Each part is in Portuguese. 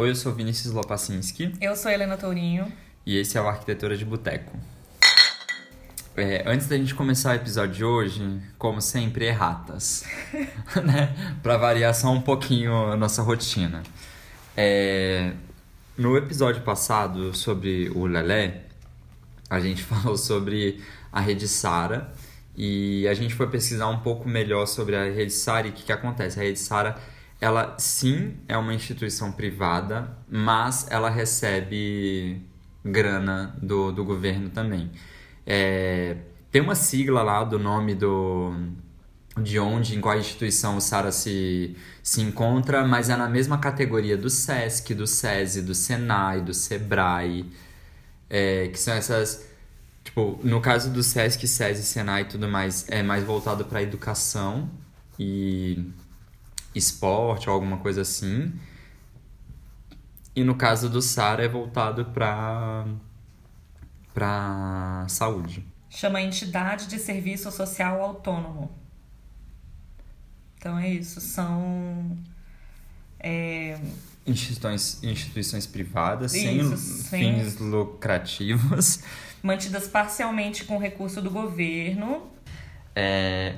Oi, eu sou Vinícius Lopacinski Eu sou Helena Tourinho. e esse é o Arquitetura de Boteco. É, antes da gente começar o episódio de hoje, como sempre, erratas. né? Pra variar só um pouquinho a nossa rotina. É, no episódio passado sobre o Lelé, a gente falou sobre a rede Sara e a gente foi pesquisar um pouco melhor sobre a rede Sara e o que, que acontece. A rede Sara, ela sim é uma instituição privada, mas ela recebe grana do, do governo também. É, tem uma sigla lá do nome do de onde, em qual instituição o Sara se, se encontra, mas é na mesma categoria do SESC, do SESI, do SENAI, do SEBRAE, é, que são essas... Tipo, no caso do SESC, SESI, SENAI e tudo mais, é mais voltado para educação e esporte ou alguma coisa assim. E no caso do Sara é voltado para para saúde. Chama Entidade de Serviço Social Autônomo. Então é isso. São. é, Instituições, instituições privadas Isso, sem sem- fins lucrativos. mantidas parcialmente com recurso do governo. É,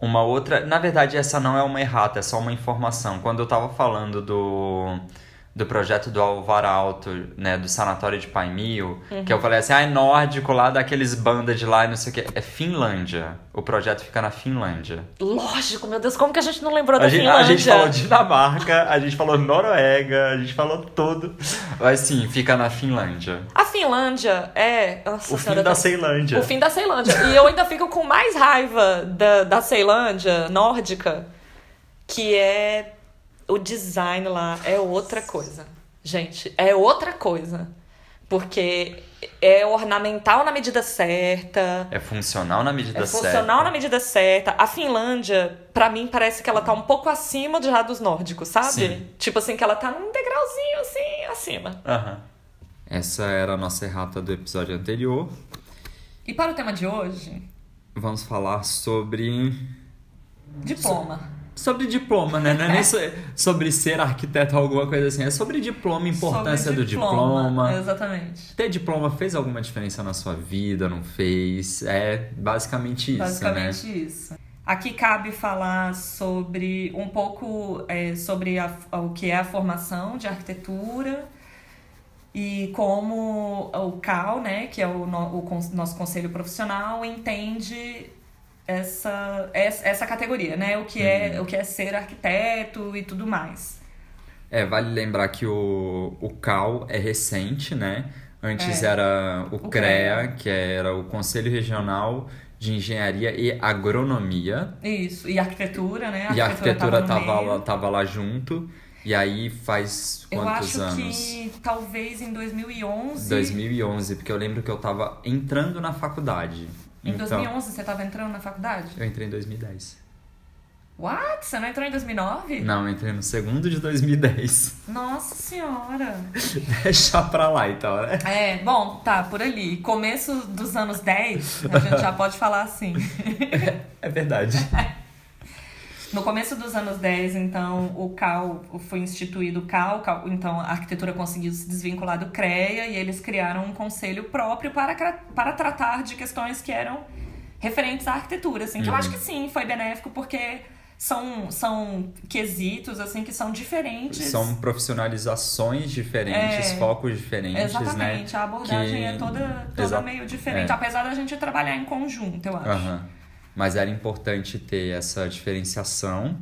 uma outra. Na verdade, essa não é uma errata, é só uma informação. Quando eu tava falando do, do projeto do Alvar Alto, né, do Sanatório de Paimio, que eu falei assim, ah, é nórdico lá daqueles bandas de lá e não sei o que. É Finlândia. O projeto fica na Finlândia. Lógico, meu Deus, como que a gente não lembrou da A gente, a Finlândia? gente falou Dinamarca, a gente falou Noruega, a gente falou tudo. Mas sim, fica na Finlândia. A Finlândia é. Nossa O fim da eu- Ceilândia. O fim da Ceilândia. E eu ainda fico com mais raiva da, da Ceilândia nórdica, que é o design lá é outra coisa. Gente, é outra coisa. Porque é ornamental na medida certa. É funcional na medida É certa. funcional na medida certa. A Finlândia, pra mim, parece que ela tá um pouco acima já dos nórdicos, sabe? Sim. Tipo assim, que ela tá num degrauzinho assim, acima. Aham. Essa era a nossa errata do episódio anterior. E para o tema de hoje, Vamos falar sobre. diploma. Sobre diploma, né? Não é nem so- sobre ser arquiteto ou alguma coisa assim. É sobre diploma, importância Sobre do diploma. Exatamente. Ter diploma fez alguma diferença na sua vida? Não fez? É basicamente isso, né? Basicamente isso. Aqui cabe falar sobre um pouco é, sobre a- o que é a formação de arquitetura e como o CAL, né, que é o, no- o nosso conselho profissional, entende essa, essa, essa categoria, né? O que, é, o que é ser arquiteto e tudo mais. É, vale lembrar que o, o CAL é recente, né? Antes É. era o, O CREA, CREA. que era o Conselho Regional de Engenharia e Agronomia. Isso. E arquitetura, né? e a arquitetura no tava lá, tava lá junto. E aí faz Eu quantos acho anos? que talvez em 2011. 2011, porque eu lembro que eu tava entrando na faculdade. Em então, 2011 você tava entrando na faculdade? eu entrei em 2010. What? Você não entrou em 2009? Não, eu entrei no segundo de 2010. Nossa senhora. Deixa pra lá então, né? É, bom, tá, por ali. Começo dos anos 10, a gente já pode falar assim. É verdade. No começo dos anos 10, então, o CAL foi instituído o CAL, CAL, então a arquitetura conseguiu se desvincular do CREA e eles criaram um conselho próprio para, para tratar de questões que eram referentes à arquitetura, assim, que eu Uhum. acho que sim, foi benéfico porque são, são quesitos, assim, que são diferentes. São profissionalizações diferentes, É. focos diferentes, Exatamente, né? a abordagem Que- é toda, toda Exa- meio diferente, é. apesar da gente trabalhar em conjunto, eu acho. Aham. Mas era importante ter essa diferenciação.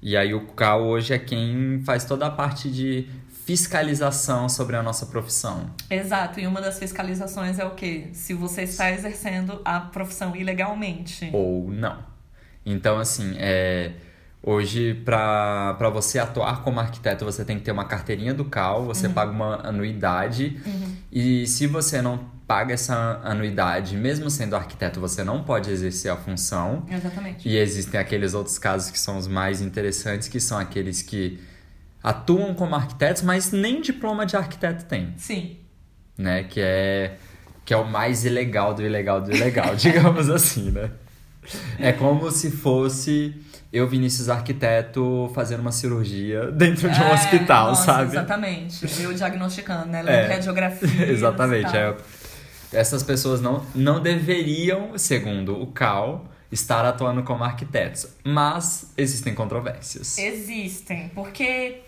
E aí o CAL hoje é quem faz toda a parte de fiscalização sobre a nossa profissão. Exato, e uma das fiscalizações é o quê? Se você está exercendo a profissão ilegalmente. Ou não. Então, assim, é, hoje, para você atuar como arquiteto, você tem que ter uma carteirinha do CAL, você paga uma anuidade. E se você não paga essa anuidade, mesmo sendo arquiteto, você não pode exercer a função. Exatamente. E existem aqueles outros casos que são os mais interessantes, que são aqueles que atuam como arquitetos, mas nem diploma de arquiteto tem, Sim. né? Que é, que é o mais ilegal do ilegal do ilegal, digamos assim, né? É como se fosse eu, Vinícius Arquiteto, fazendo uma cirurgia dentro de um É, hospital, nossa, sabe? Exatamente. Eu diagnosticando, né? É. Lendo radiografia. Exatamente. é. Essas pessoas não, não deveriam, segundo o CAL, estar atuando como arquitetos. Mas existem controvérsias. Existem, porque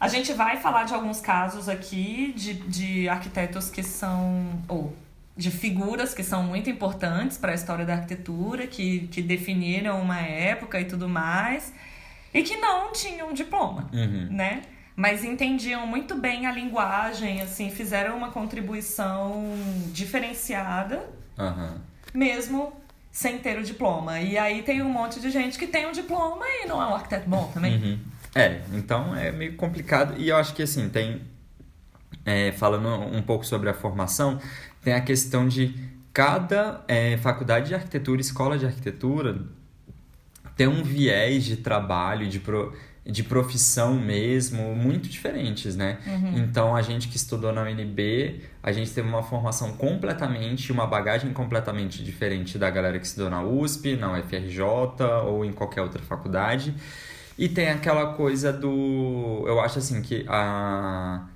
a gente vai falar de alguns casos aqui de, de arquitetos que são. ou de figuras que são muito importantes para a história da arquitetura, que, que definiram uma época e tudo mais, e que não tinham diploma, Uhum. né? Mas entendiam muito bem a linguagem, assim, fizeram uma contribuição diferenciada Aham. mesmo sem ter o diploma. E aí tem um monte de gente que tem um diploma e não é um arquiteto bom também. Uhum. É, então é meio complicado. E eu acho que assim, tem. é, falando um pouco sobre a formação, tem a questão de cada é, faculdade de arquitetura, escola de arquitetura, ter um viés de trabalho, de, pro, de profissão mesmo, muito diferentes, né? Então, a gente que estudou na UNB, a gente teve uma formação completamente, uma bagagem completamente diferente da galera que estudou na USP, na UFRJ ou em qualquer outra faculdade. E tem aquela coisa do... Eu acho assim que a...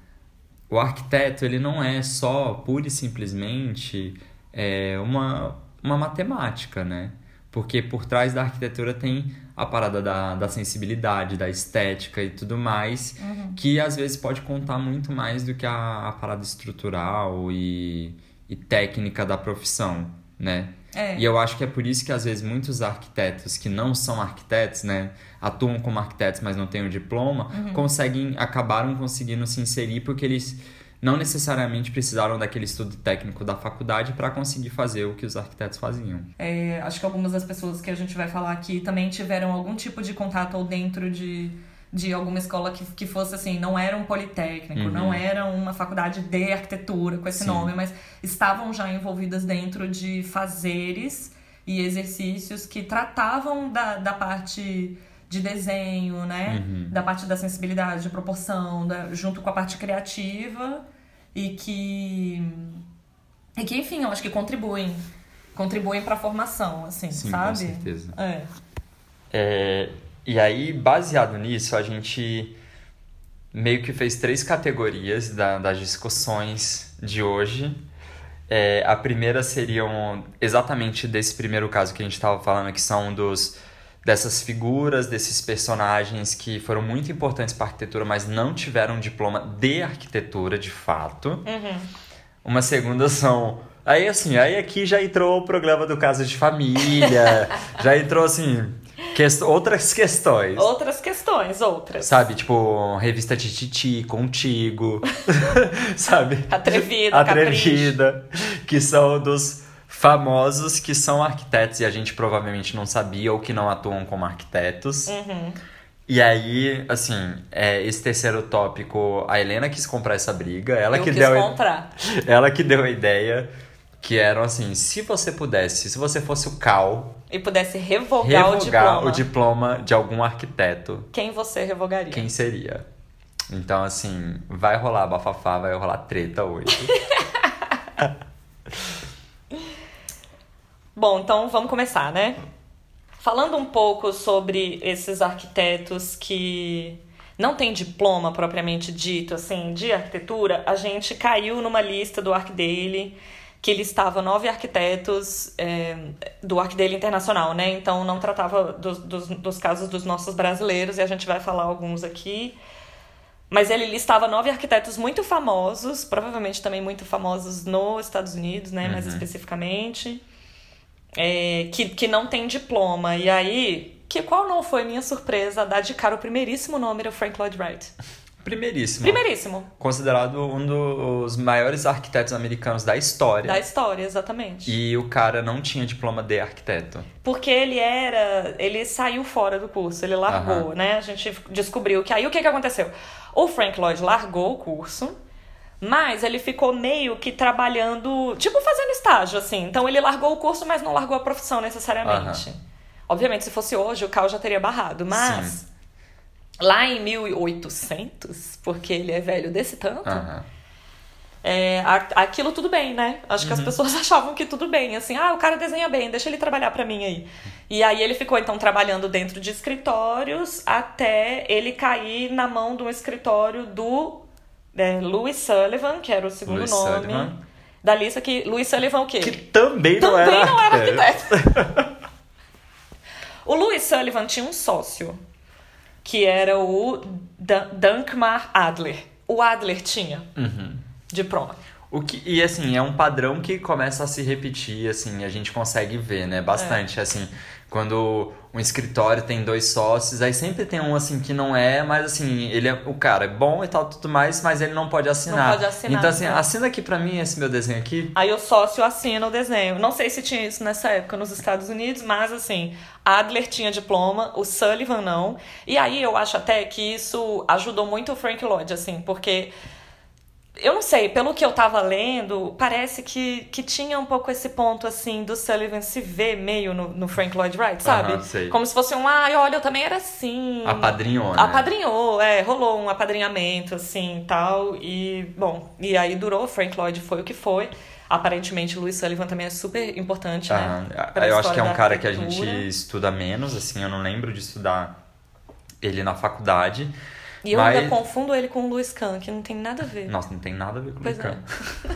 O arquiteto, ele não é só, pura e simplesmente, é, uma, uma matemática, né? Porque por trás da arquitetura tem a parada da, da sensibilidade, da estética e tudo mais, que às vezes pode contar muito mais do que a, a parada estrutural e, e técnica da profissão, né? É. E eu acho que é por isso que às vezes muitos arquitetos que não são arquitetos, né, atuam como arquitetos, mas não têm o diploma, conseguem acabaram conseguindo se inserir porque eles não necessariamente precisaram daquele estudo técnico da faculdade para conseguir fazer o que os arquitetos faziam. É, acho que algumas das pessoas que a gente vai falar aqui também tiveram algum tipo de contato ou dentro de, de alguma escola que, que fosse assim, não era um politécnico, não era uma faculdade de arquitetura com esse Sim. nome, mas estavam já envolvidas dentro de fazeres e exercícios que tratavam da, da parte de desenho, né? Da parte da sensibilidade, de proporção, da- junto com a parte criativa e que e que enfim, eu acho que contribuem contribuem para a formação, assim, Sim, sabe? com certeza. É. É, e aí, baseado nisso, a gente meio que fez três categorias da- das discussões de hoje. É, a primeira seriam exatamente desse primeiro caso que a gente estava falando, que são dos dessas figuras, desses personagens que foram muito importantes para a arquitetura, mas não tiveram diploma de arquitetura, de fato. Uma segunda são. Aí assim, aí aqui já entrou o programa do caso de família, já entrou assim, quest... outras questões. Outras questões, outras. Sabe, tipo, revista Tititi, Contigo, sabe? Atrevida, Atrevida, que são dos famosos que são arquitetos e a gente provavelmente não sabia ou que não atuam como arquitetos. Uhum. E aí, assim, é, esse terceiro tópico, a Helena quis comprar essa briga, ela Eu que quis deu comprar. ela que deu a ideia que eram assim, se você pudesse, se você fosse o Cal, E pudesse revogar, o revogar diploma. o diploma de algum arquiteto, Quem você revogaria? quem seria? Então, assim, vai rolar bafafá, vai rolar treta hoje. Bom, então vamos começar, né? Falando um pouco sobre esses arquitetos que não têm diploma propriamente dito, assim, de arquitetura, a gente caiu numa lista do ArcDaily que listava nove arquitetos é, do ArcDaily Internacional, né? Então não tratava dos, dos, dos casos dos nossos brasileiros, e a gente vai falar alguns aqui. Mas ele listava nove arquitetos muito famosos, provavelmente também muito famosos nos Estados Unidos, né? Mais especificamente é, que, que não tem diploma. E aí, que qual não foi minha surpresa dar de cara o primeiríssimo nome era Frank Lloyd Wright. Primeiríssimo. Primeiríssimo Considerado um dos maiores arquitetos americanos da história. da história, exatamente. E o cara não tinha diploma de arquiteto. Porque ele era. Ele saiu fora do curso, ele largou, Aham. né? A gente descobriu que aí o que, que aconteceu? O Frank Lloyd largou o curso. Mas ele ficou meio que trabalhando, tipo fazendo estágio, assim. Então ele largou o curso, mas não largou a profissão necessariamente. Obviamente, se fosse hoje, o Cal já teria barrado. Mas Sim. lá em 1800, porque ele é velho desse tanto, Aham. é, aquilo tudo bem, né? Acho que as uhum. pessoas achavam que tudo bem, assim, ah, o cara desenha bem, deixa ele trabalhar para mim aí. E aí ele ficou então trabalhando dentro de escritórios até ele cair na mão de um escritório do é, Louis Sullivan, que era o segundo Louis nome Sullivan. da lista que Louis Sullivan o quê? Que também não também era não era arquiteto. o Louis Sullivan tinha um sócio que era o Dankmar Adler. O Adler tinha. Uhum diploma. O que, e assim, é um padrão que começa a se repetir, assim, a gente consegue ver, né? Bastante, é. assim, quando um escritório tem dois sócios, aí sempre tem um assim que não é, mas assim, ele é o cara é bom e tal, tudo mais, mas ele não pode assinar. Não pode assinar. Então assim, né? assina aqui para mim esse meu desenho aqui. Aí o sócio assina o desenho. Não sei se tinha isso nessa época nos Estados Unidos, mas assim, Adler tinha diploma, o Sullivan não. E aí eu acho até que isso ajudou muito o Frank Lloyd, assim, porque eu não sei, pelo que eu tava lendo, parece que, que tinha um pouco esse ponto, assim, do Sullivan se ver meio no, no Frank Lloyd Wright, sabe? Uhum, Como se fosse um, ai, olha, eu também era assim. Apadrinhou, né? Apadrinhou, é, rolou um apadrinhamento, assim, tal. E, bom, e aí durou, Frank Lloyd foi o que foi. Aparentemente, Louis Sullivan também é super importante, né? Eu acho que é um cara que a gente estuda menos, assim, eu não lembro de estudar ele na faculdade. E eu Mas... ainda confundo ele com o Luiz Kahn, que não tem nada a ver. Nossa, não tem nada a ver com o Luiz Kahn. É.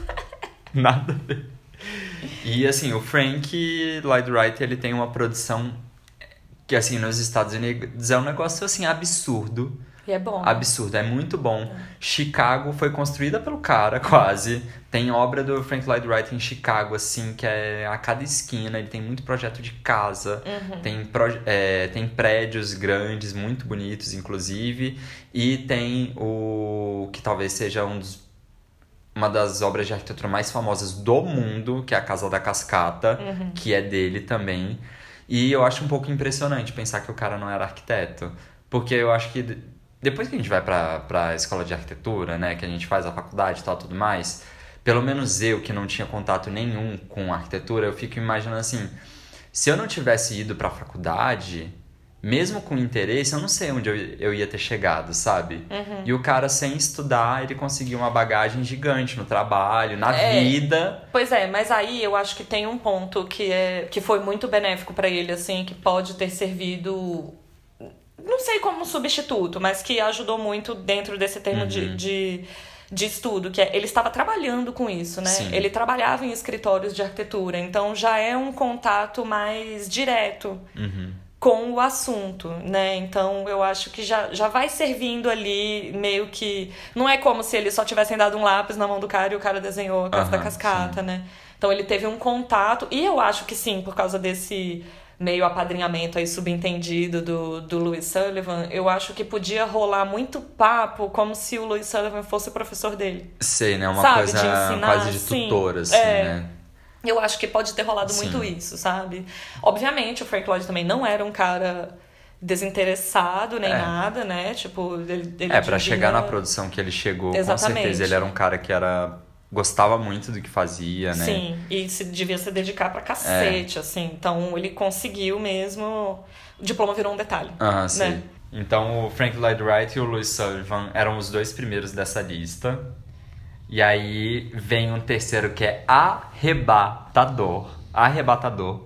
nada a ver. E assim, o Frank Lloyd Wright, ele tem uma produção que assim, nos Estados Unidos é um negócio assim absurdo. E é bom. Absurdo, é muito bom. É. Chicago foi construída pelo cara, quase. Tem obra do Frank Lloyd Wright em Chicago, assim, que é a cada esquina. Ele tem muito projeto de casa. Uhum. Tem, é, tem prédios grandes, muito bonitos, inclusive. E tem o que talvez seja um dos, uma das obras de arquitetura mais famosas do mundo, que é a Casa da Cascata, uhum. que é dele também. E eu acho um pouco impressionante pensar que o cara não era arquiteto. Porque eu acho que depois que a gente vai para a escola de arquitetura, né, que a gente faz a faculdade e tal, tudo mais, pelo menos eu que não tinha contato nenhum com arquitetura, eu fico imaginando assim, se eu não tivesse ido para a faculdade, mesmo com interesse, eu não sei onde eu, eu ia ter chegado, sabe? Uhum. E o cara, sem estudar, ele conseguiu uma bagagem gigante no trabalho, na é, vida. Pois é, mas aí eu acho que tem um ponto que, é, que foi muito benéfico para ele, assim, que pode ter servido não sei como substituto, mas que ajudou muito dentro desse termo uhum. de, de, de, estudo, que é, ele estava trabalhando com isso, né? Sim. Ele trabalhava em escritórios de arquitetura, então já é um contato mais direto. Uhum. Com o assunto, né? Então eu acho que já, já vai servindo ali meio que. Não é como se eles só tivessem dado um lápis na mão do cara e o cara desenhou a casa uhum, da cascata, sim. né? Então ele teve um contato, e eu acho que sim, por causa desse meio apadrinhamento aí subentendido do, do Louis Sullivan, eu acho que podia rolar muito papo como se o Louis Sullivan fosse o professor dele. Sei, né? Uma sabe? coisa de ensinar, quase de tutor, assim, é. né? Eu acho que pode ter rolado Sim. muito isso, sabe? Obviamente, o Frank Lloyd também não era um cara desinteressado nem é. nada, né? Tipo, ele, ele É, para chegar na produção que ele chegou, Exatamente. com certeza ele era um cara que era gostava muito do que fazia, né? Sim, e se devia se dedicar pra cacete, é. assim. Então ele conseguiu mesmo. O diploma virou um detalhe. Aham, né? sim. Então o Frank Lloyd Wright e o Louis Sullivan eram os dois primeiros dessa lista. E aí vem um terceiro que é arrebatador. Arrebatador.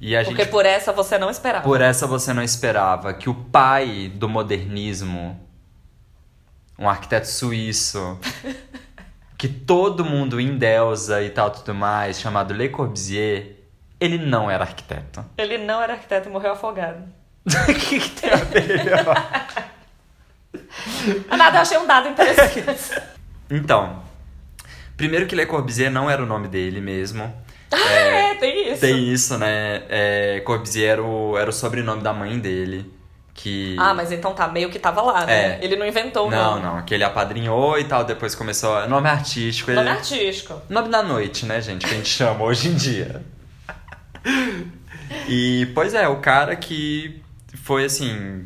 E a Porque gente, por essa você não esperava. Por essa você não esperava que o pai do modernismo, um arquiteto suíço, que todo mundo endeusa e tal, tudo mais, chamado Le Corbusier, ele não era arquiteto. Ele não era arquiteto e morreu afogado. O que, que tem a ver? Nada, eu achei um dado interessante. então, primeiro que Le Corbusier não era o nome dele mesmo. Ah, é, é tem isso. Tem isso, né? É, Corbusier era o, era o sobrenome da mãe dele que... Ah, mas então tá, meio que tava lá, né? É. Ele não inventou o Não, não, que ele apadrinhou e tal, depois começou... Nome artístico. Nome ele... artístico. Nome da noite, né, gente? Que a gente chama hoje em dia. E, pois é, o cara que foi assim...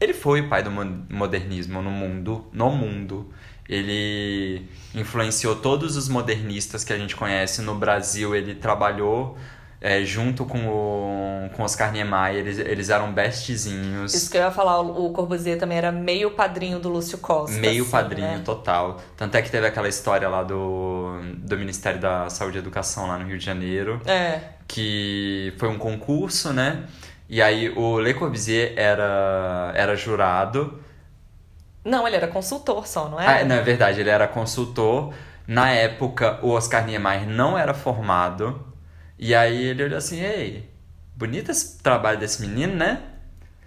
Ele foi o pai do modernismo no mundo, no mundo. Ele influenciou todos os modernistas que a gente conhece no Brasil. Ele trabalhou é, junto com o com Oscar Niemeyer, eles, eles eram bestzinhos. Isso que eu ia falar, o Corbusier também era meio padrinho do Lúcio Costa. Meio assim, padrinho, né? total. Tanto é que teve aquela história lá do, do Ministério da Saúde e Educação lá no Rio de Janeiro, É. que foi um concurso, né? E aí o Le Corbusier era, era jurado. Não, ele era consultor só, não Ah, é? não, é verdade, ele era consultor. Na época, o Oscar Niemeyer não era formado. E aí ele olhou assim, ei, bonito esse trabalho desse menino, né?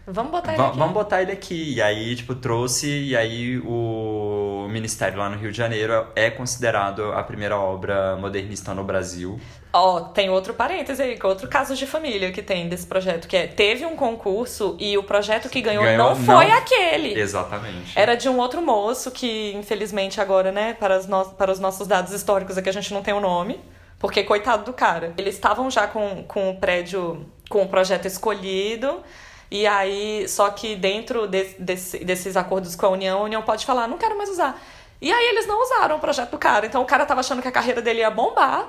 Vamos botar ele aqui. Vamos botar ele aqui. E aí, tipo, trouxe. E aí, o Ministério lá no Rio de Janeiro é considerado a primeira obra modernista no Brasil. Ó, tem outro parêntese aí, outro caso de família que tem desse projeto, que é, teve um concurso e o projeto que ganhou, Ganhou- não foi não- aquele. Exatamente. Era de um outro moço que, infelizmente, agora, né, para os, no- para os nossos dados históricos aqui a gente não tem o nome. Porque, coitado do cara. Eles estavam já com, com o prédio, com o projeto escolhido. E aí, só que dentro de- desse- desses acordos com a União, a União pode falar, não quero mais usar. E aí eles não usaram o projeto do cara. Então o cara tava achando que a carreira dele ia bombar.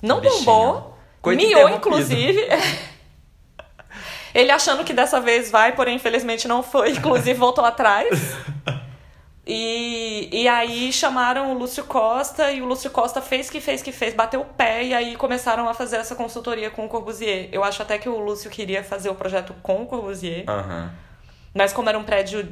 Não Bichinho. bombou. Coito miou, inclusive. Ele achando que dessa vez vai, porém, infelizmente não foi. Inclusive, voltou atrás. E, e aí chamaram o Lúcio Costa e o Lúcio Costa fez que fez que fez, bateu o pé e aí começaram a fazer essa consultoria com o Corbusier. Eu acho até que o Lúcio queria fazer o projeto com o Corbusier, Aham. mas como era um prédio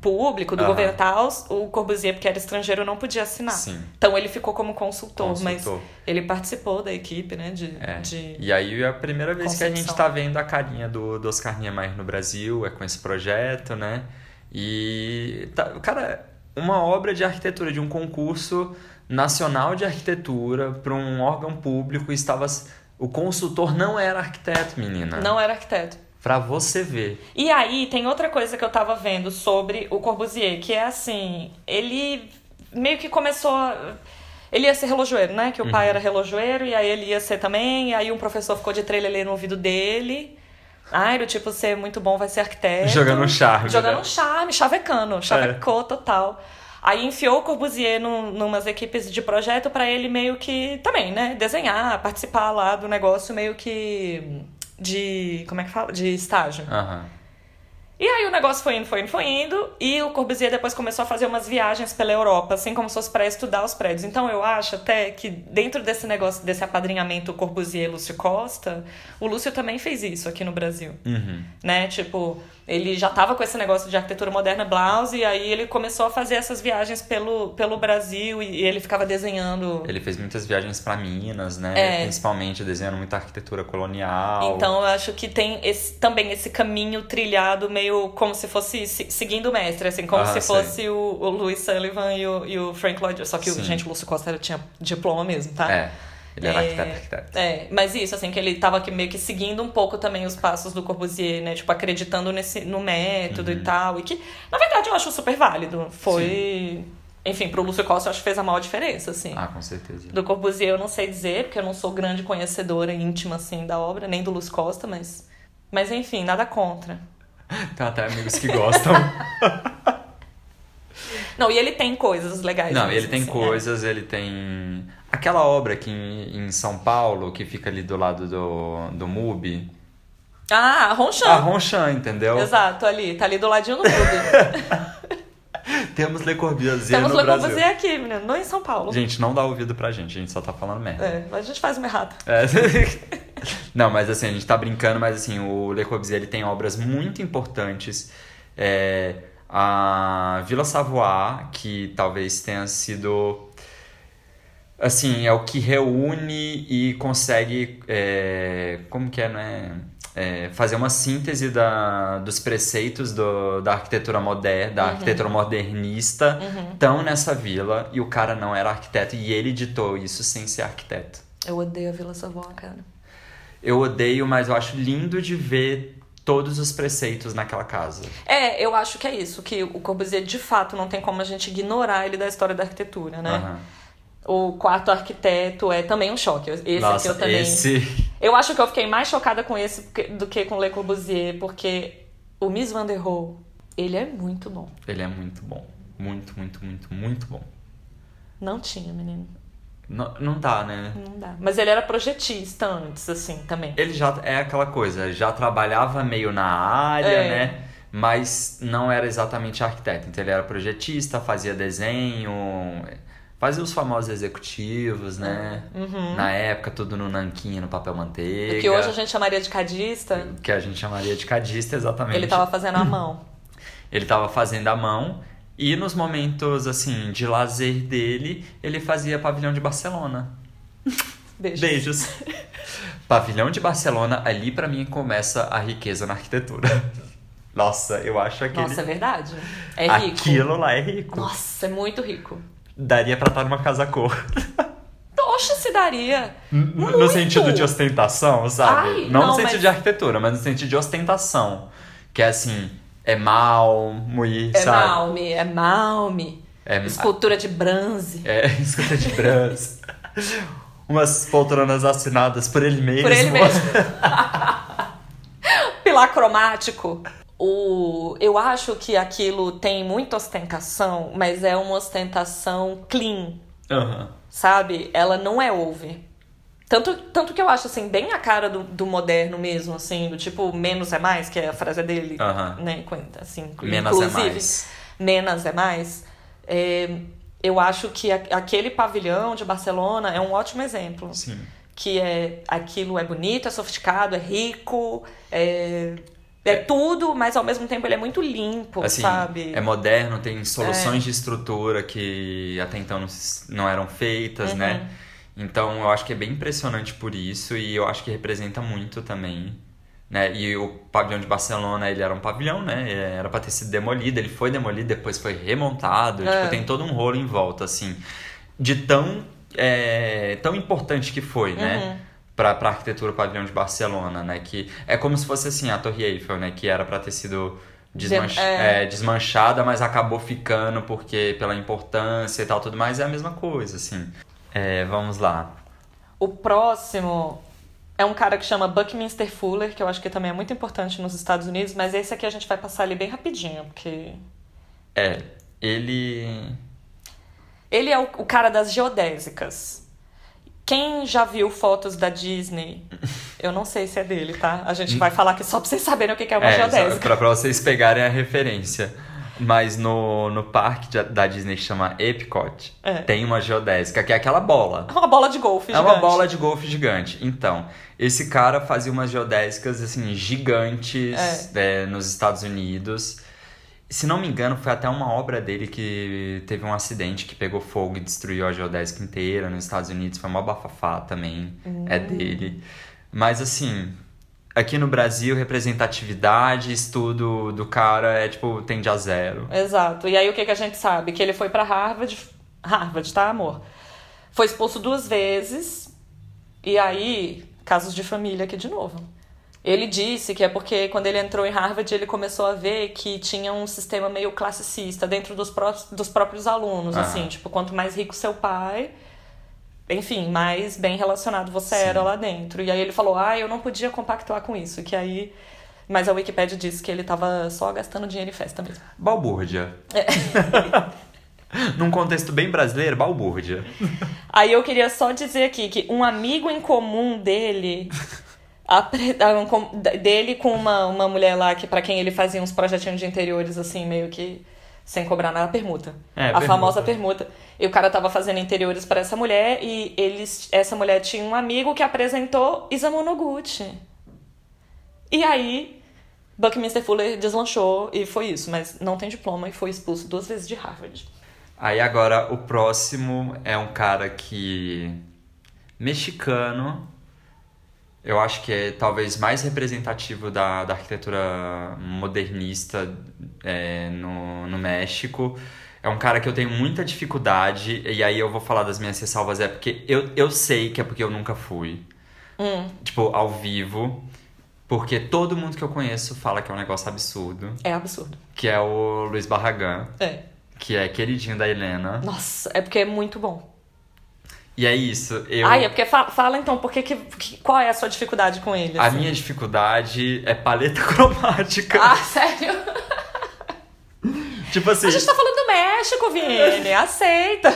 público do Aham. governo tal, o Corbusier, porque era estrangeiro, não podia assinar. Sim. Então ele ficou como consultor, mas Consultor. ele participou da equipe, né? De, É. de... E aí é a primeira vez que a gente Concepção. tá vendo a carinha do, do Oscar Niemeyer no Brasil, é com esse projeto, né? E, tá, cara, uma obra de arquitetura, de um concurso nacional de arquitetura para um órgão público, estava... O consultor não era arquiteto, menina. Não era arquiteto. Pra você ver. E aí, tem outra coisa que eu tava vendo sobre o Corbusier, que é assim, ele meio que começou. a- Ele ia ser relojoeiro, né? Que o Uhum. pai era relojoeiro, e aí ele ia ser também, e aí um professor ficou de trelelê no ouvido dele. Ai, do tipo, ser muito bom vai ser arquiteto. Jogando um charme, Jogando né? um charme, chavecando, chavecou total. Aí enfiou o Corbusier num, numas equipes de projeto pra ele meio que também, né? Desenhar, participar lá do negócio meio que de. Como é que fala? De estágio. Aham. E aí o negócio foi indo, foi indo, foi indo, e o Corbusier depois começou a fazer umas viagens pela Europa, assim como se fosse para estudar os prédios. Então eu acho até que dentro desse negócio, desse apadrinhamento Corbusier-Lúcio Costa, o Lúcio também fez isso aqui no Brasil, Uhum. né? Tipo, ele já tava com esse negócio de arquitetura moderna blouse, e aí ele começou a fazer essas viagens pelo, pelo Brasil, e ele ficava desenhando... Ele fez muitas viagens pra Minas, né? É. Principalmente desenhando muita arquitetura colonial. Então eu acho que tem esse, também esse caminho trilhado meio como se fosse se- seguindo o mestre, assim, como Ah, se fosse o, o Louis Sullivan e o, e o Frank Lloyd. Só que, o, Sim. gente, o Lúcio Costa tinha diploma mesmo, tá? É. Ele era É, arquiteto, arquiteto. É, mas isso, assim, que ele tava aqui meio que seguindo um pouco também os passos do Corbusier, né? Tipo, acreditando nesse, no método Uhum. e tal. E que, na verdade, eu acho super válido. Foi. Enfim, pro Lúcio Costa eu acho que fez a maior diferença, assim. Ah, com certeza. Do Corbusier eu não sei dizer, porque eu não sou grande conhecedora íntima, assim, da obra, nem do Luz Costa, mas... Mas enfim, nada contra. Tem até amigos que gostam. Não, e ele tem coisas legais. Não, mesmo, ele tem assim, coisas, ele tem. Aquela obra aqui em, em São Paulo, que fica ali do lado do, do MUBI. é. Ah, Ronchan. A Ronchan, entendeu? Exato, ali. Tá ali do ladinho do clube. Temos Le Corbusier Temos no Le Brasil. Corbusier aqui, menino. Não em São Paulo. Gente, não dá ouvido pra gente, a gente só tá falando merda. É, mas a gente faz uma errata. É. Não, mas assim, a gente tá brincando, mas assim, o Le Corbusier ele tem obras muito importantes. É, a Vila Savoie, que talvez tenha sido. Assim, é o que reúne e consegue. é, como que é, né? É, fazer uma síntese da, dos preceitos do, da arquitetura moderna, da arquitetura modernista, estão nessa vila e o cara não era arquiteto e ele ditou isso sem ser arquiteto. Eu odeio a Vila Savoy, cara. Eu odeio, mas eu acho lindo de ver todos os preceitos naquela casa. É, eu acho que é isso, que o Corbusier, de fato, não tem como a gente ignorar ele da história da arquitetura, né? Aham. O quarto arquiteto é também um choque. Esse Nossa, aqui eu também... esse. Eu acho que eu fiquei mais chocada com esse do que com Le Corbusier, porque o Miss Van der Rohe, ele é muito bom. Ele é muito bom. Muito, muito, muito, muito bom. Não tinha, menino. Não, não dá, né? Não dá. Mas ele era projetista antes, assim, também. Ele já é aquela coisa, já trabalhava meio na área, É. né? Mas não era exatamente arquiteto. Então ele era projetista, fazia desenho, fazia os famosos executivos, né? Na época, tudo no nanquinho, no papel manteiga. O Uhum. que hoje a gente chamaria de cadista, que a gente chamaria de cadista, exatamente. ele tava fazendo à mão. Ele tava fazendo à mão e nos momentos assim de lazer dele, ele fazia pavilhão de Barcelona. Beijo. Beijos. pavilhão de Barcelona, ali pra mim começa a riqueza na arquitetura. Nossa, eu acho aquele Nossa, é verdade. É rico. aquilo lá é rico. Nossa, é muito rico. Daria pra estar numa casa cor. Oxe, se daria. No Muito. sentido de ostentação, sabe? Ai, não, não, no sentido mas- de arquitetura, mas no sentido de ostentação. Que é assim, é malmo e, É sabe? malme, é malme. É- Escultura de bronze. É, escuta de bronze. Umas poltronas assinadas por ele mesmo. Por ele mesmo. Pilar cromático. O, eu acho que aquilo tem muita ostentação, mas é uma ostentação clean, Aham. sabe? Ela não é over. Tanto, tanto que eu acho, assim, bem a cara do, do moderno mesmo, assim, do tipo, menos é mais, que é a frase dele, Aham. né? Assim, Menos inclusive, é mais. menos é mais. É, eu acho que a- aquele pavilhão de Barcelona é um ótimo exemplo. Sim. Que é aquilo é bonito, é sofisticado, é rico, é, é tudo, mas ao mesmo tempo ele é muito limpo, Assim, sabe? é moderno, tem soluções de estrutura que até então não, não eram feitas, Uhum. né? Então eu acho que é bem impressionante por isso e eu acho que representa muito também. Né? E o pavilhão de Barcelona, ele era um pavilhão, né? Era pra ter sido demolido, ele foi demolido, depois foi remontado. É. Tipo, tem todo um rolo em volta, assim. De tão, é, tão importante que foi, né? Uhum. Pra, pra arquitetura do pavilhão de Barcelona, né? Que é como se fosse assim, a Torre Eiffel, né? Que era pra ter sido desmanch- é. é, desmanchada, mas acabou ficando porque pela importância e tal, tudo mais. É a mesma coisa, assim. É, vamos lá. O próximo é um cara que chama Buckminster Fuller, que eu acho que também é muito importante nos Estados Unidos, mas esse aqui a gente vai passar ali bem rapidinho, porque É, ele... ele é o, o cara das geodésicas. Quem já viu fotos da Disney, eu não sei se é dele, tá? A gente vai falar aqui só pra vocês saberem o que é uma É, geodésica. pra, pra vocês pegarem a referência. Mas no, no parque de- da Disney que chama Epcot, É. tem uma geodésica, que é aquela bola. É uma bola de golfe É uma gigante. bola de golfe gigante. Então, esse cara fazia umas geodésicas, assim, gigantes é, nos Estados Unidos. Se não me engano, foi até uma obra dele que teve um acidente que pegou fogo e destruiu a geodésica inteira nos Estados Unidos. Foi uma bafafá também. É dele. Mas, assim, aqui no Brasil, representatividade, estudo do cara é, tipo, tende a zero. Exato. E aí o que, que a gente sabe? Que ele foi pra Harvard. Harvard, tá, amor? Foi expulso duas vezes. E aí, casos de família aqui de novo. Ele disse que é porque quando ele entrou em Harvard, ele começou a ver que tinha um sistema meio classicista dentro dos, pró dos próprios alunos. Ah. Assim, tipo, quanto mais rico seu pai, enfim, mais bem relacionado você era lá dentro. E aí ele falou, ah, eu não podia compactuar com isso. Que aí. Mas a Wikipedia disse que ele tava só gastando dinheiro em festa mesmo. Balbúrdia. É. Num contexto bem brasileiro, balbúrdia. Aí eu queria só dizer aqui que um amigo em comum dele. dele com uma, uma mulher lá que para quem ele fazia uns projetinhos de interiores assim meio que sem cobrar nada permuta É, a permuta. famosa permuta e o cara tava fazendo interiores para essa mulher e eles essa mulher tinha um amigo que apresentou Isamu Noguchi e aí Buckminster Fuller deslanchou e foi isso mas não tem diploma e foi expulso duas vezes de Harvard Aí agora o próximo é um cara que. mexicano. Eu acho que é talvez mais representativo da, da arquitetura modernista é, no, no México. É um cara que eu tenho muita dificuldade, e aí eu vou falar das minhas ressalvas, é porque eu, eu sei que é porque eu nunca fui. Hum, Tipo, ao vivo. Porque todo mundo que eu conheço fala que é um negócio absurdo. é absurdo Que é o Luiz Barragan, é que é queridinho da Helena. Nossa, é porque é muito bom. E é isso, eu. Ai, é porque fa- fala então, por que, que, qual é a sua dificuldade com ele? A assim? minha dificuldade é paleta cromática. Ah, sério? Tipo assim, A gente tá falando do México, Vini. Aceita.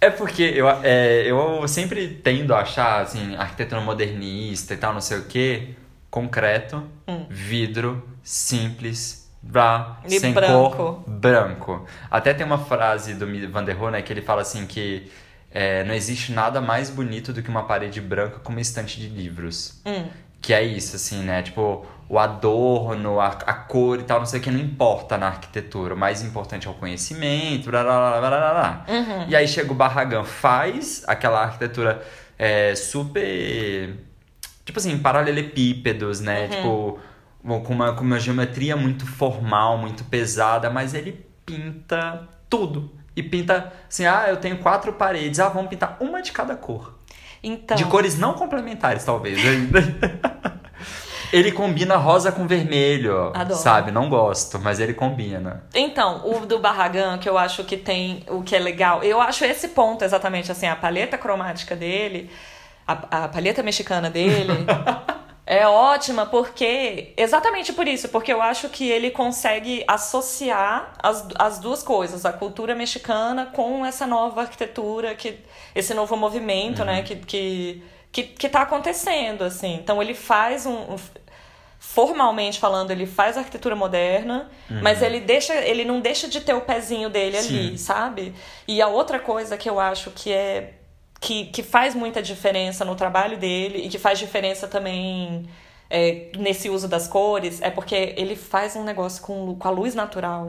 É porque eu, é, eu sempre tendo a achar, assim, arquitetura modernista e tal, não sei o quê, concreto, Hum. vidro, simples, blá, E sem branco. cor, branco. Até tem uma frase do Van der Rohe, né, que ele fala assim que é, não existe nada mais bonito do que uma parede branca com uma estante de livros. Hum. Que é isso, assim, né? Tipo, o adorno, a, a cor e tal, não sei o que, não importa na arquitetura. O mais importante é o conhecimento, blá, blá, blá, blá, blá. Uhum. E aí chega o Barragan, faz aquela arquitetura é, super. Tipo assim, paralelepípedos, né? Tipo, com uma, com uma geometria muito formal, muito pesada, mas ele pinta tudo. E pinta assim, ah, eu tenho quatro paredes, ah, vamos pintar uma de cada cor. Então. De cores não complementares, talvez. ainda. ele combina rosa com vermelho. Adoro. Sabe? Não gosto, mas ele combina. Então, o do Barragan, que eu acho que tem o que é legal, eu acho esse ponto exatamente assim, a paleta cromática dele, a, a paleta mexicana dele, é ótima porque. Exatamente por isso, porque eu acho que ele consegue associar as, as duas coisas, a cultura mexicana com essa nova arquitetura, que, esse novo movimento, né, que, que, que, que tá acontecendo, assim. Então ele faz um- um formalmente falando, ele faz arquitetura moderna, mas ele deixa, ele não deixa de ter o pezinho dele ali, Sim. sabe? E a outra coisa que eu acho que é que, que faz muita diferença no trabalho dele e que faz diferença também é, nesse uso das cores é porque ele faz um negócio com, com a luz natural.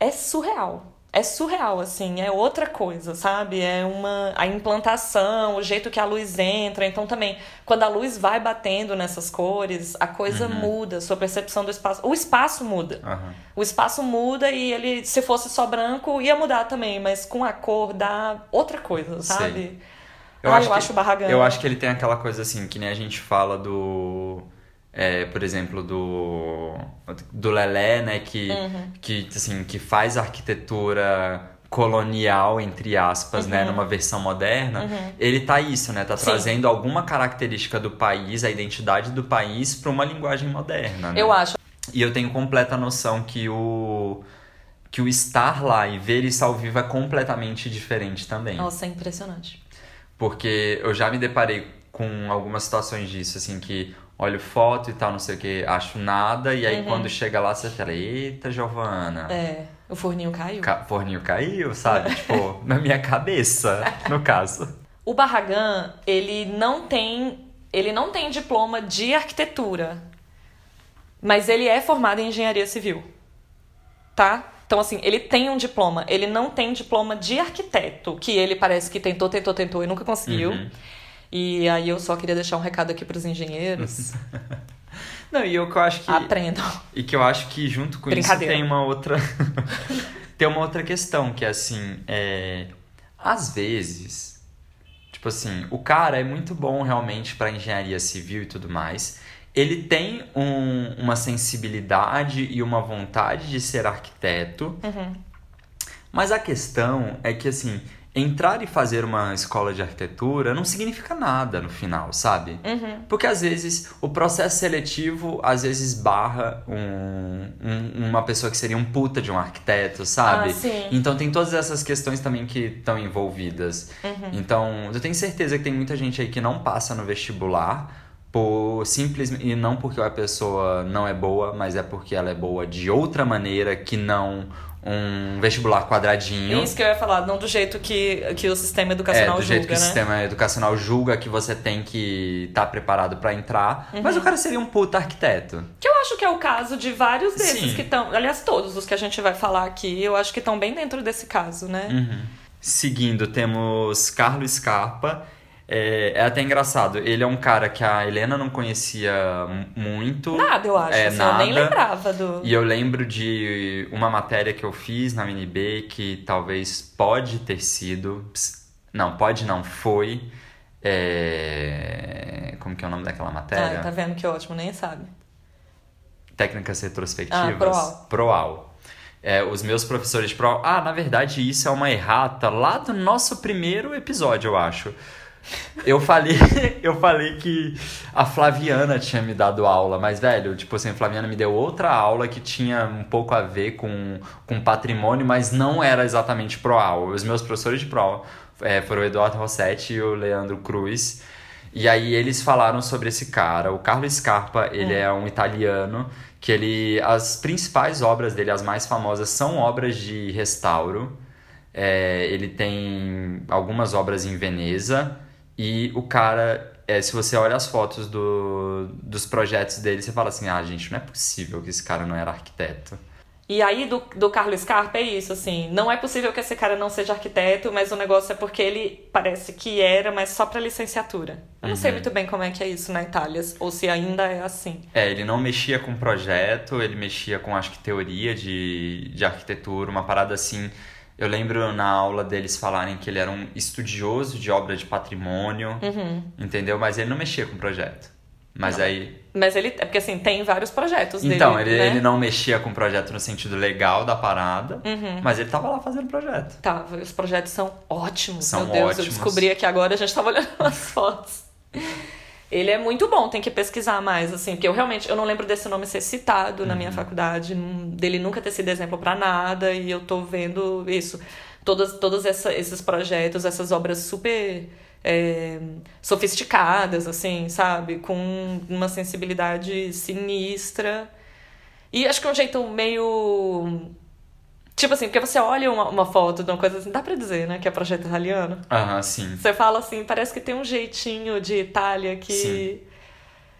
É surreal. É surreal, assim, é outra coisa, sabe? É uma. A implantação, o jeito que a luz entra. Então, também, quando a luz vai batendo nessas cores, a coisa muda, sua percepção do espaço. O espaço muda. Aham. O espaço muda e ele, se fosse só branco, ia mudar também, mas com a cor dá outra coisa, sabe? Eu, Ah, acho eu que, acho barragão. Eu acho que ele tem aquela coisa assim, que nem a gente fala do. É, por exemplo, do. Do Lelé, né? Que, Uhum. que, assim, que faz arquitetura colonial, entre aspas, né? Uhum. Numa versão moderna. Ele tá isso, né? Tá Sim. trazendo alguma característica do país, a identidade do país, pra uma linguagem moderna. Né? Eu acho. E eu tenho completa noção que o. Que o estar lá e ver isso ao vivo é completamente diferente também. Nossa, é impressionante. Porque eu já me deparei com algumas situações disso, assim, que olho foto e tal, não sei o que, acho nada, e aí quando chega lá você fala, eita, Giovana, É, o forninho caiu. ca- forninho caiu, sabe? tipo, na minha cabeça, no caso. O Barragan, ele não tem, ele não tem diploma de arquitetura, mas ele é formado em engenharia civil, tá? Então assim, ele tem um diploma, ele não tem diploma de arquiteto, que ele parece que tentou, tentou, tentou e nunca conseguiu. Uhum. E aí eu só queria deixar um recado aqui pros engenheiros, Não, e eu que eu acho que. aprendam. E que eu acho que junto com isso tem uma outra. tem uma outra questão, que é assim, é. Às vezes, tipo assim, o cara é muito bom realmente pra engenharia civil e tudo mais. Ele tem um- uma sensibilidade e uma vontade de ser arquiteto. Mas a questão é que, assim, entrar e fazer uma escola de arquitetura não significa nada no final, sabe? Uhum. Porque às vezes o processo seletivo às vezes barra um, um- uma pessoa que seria um puta de um arquiteto, sabe? Ah, sim. Então tem todas essas questões também que estão envolvidas. Uhum. Então eu tenho certeza que tem muita gente aí que não passa no vestibular por simples e não porque a pessoa não é boa, mas é porque ela é boa de outra maneira que não um vestibular quadradinho. Isso que eu ia falar, não do jeito que, que o sistema É, educacional do jeito julga, que o né? sistema educacional julga que você tem que estar preparado pra entrar, Uhum. mas o cara seria um puta arquiteto. Que eu acho que é o caso de vários desses Sim. que estão. Aliás, todos os que a gente vai falar aqui, eu acho que estão bem dentro desse caso, né? Uhum. Seguindo, temos Carlos Scarpa. É, é até engraçado, ele é um cara que a Helena não conhecia muito. Nada, eu acho. É, assim, Eu nem nada. lembrava do. E eu lembro de uma matéria que eu fiz na MNB que talvez pode ter sido. Não, pode não, foi. é, Como que é o nome daquela matéria? Ah, tá vendo que ótimo, nem sabe. Técnicas retrospectivas. Ah, Proal. Proal. É, os meus professores de Proal. Ah, na verdade, isso é uma errata lá do nosso primeiro episódio, eu acho. Eu falei, eu falei que a Flaviana tinha me dado aula, mas, velho, tipo assim, a Flaviana me deu outra aula que tinha um pouco a ver com, com patrimônio, mas não era exatamente pro aula. Os meus professores de pro é, foram o Eduardo Rossetti e o Leandro Cruz. E aí eles falaram sobre esse cara. O Carlo Scarpa, ele hum. é um italiano que ele... As principais obras dele, as mais famosas, são obras de restauro. É, ele tem algumas obras em Veneza e o cara, é, se você olha as fotos do, dos projetos dele, você fala assim: ah, gente, não é possível que esse cara não era arquiteto. E aí, do, do Carlos Scarpa é isso, assim. Não é possível que esse cara não seja arquiteto, mas o negócio é porque ele parece que era, mas só pra licenciatura. Eu não uhum. sei muito bem como é que é isso na Itália, ou se ainda é assim. É, ele não mexia com projeto, ele mexia com, acho que, teoria de, de arquitetura, uma parada assim eu lembro na aula deles falarem que ele era um estudioso de obra de patrimônio, uhum. entendeu? Mas ele não mexia com projeto. Mas não. aí. Mas ele. É porque assim, tem vários projetos dele. Então, ele, né? ele não mexia com projeto no sentido legal da parada, uhum. mas ele tava lá fazendo projeto. Tava, os projetos são ótimos. São Meu Deus, ótimos. eu descobri aqui agora, a gente tava olhando as fotos. Ele é muito bom, tem que pesquisar mais, assim, porque eu realmente eu não lembro desse nome ser citado uhum. na minha uhum. faculdade, dele nunca ter sido exemplo para nada, e eu tô vendo isso. Todos, todos essa, esses projetos, essas obras super é, sofisticadas, assim, sabe? Com uma sensibilidade sinistra. E acho que é um jeito meio Tipo assim, porque você olha uma, uma foto de uma coisa assim, dá pra dizer, né, que é projeto italiano? Aham, sim. Você fala assim, parece que tem um jeitinho de Itália que. Sim.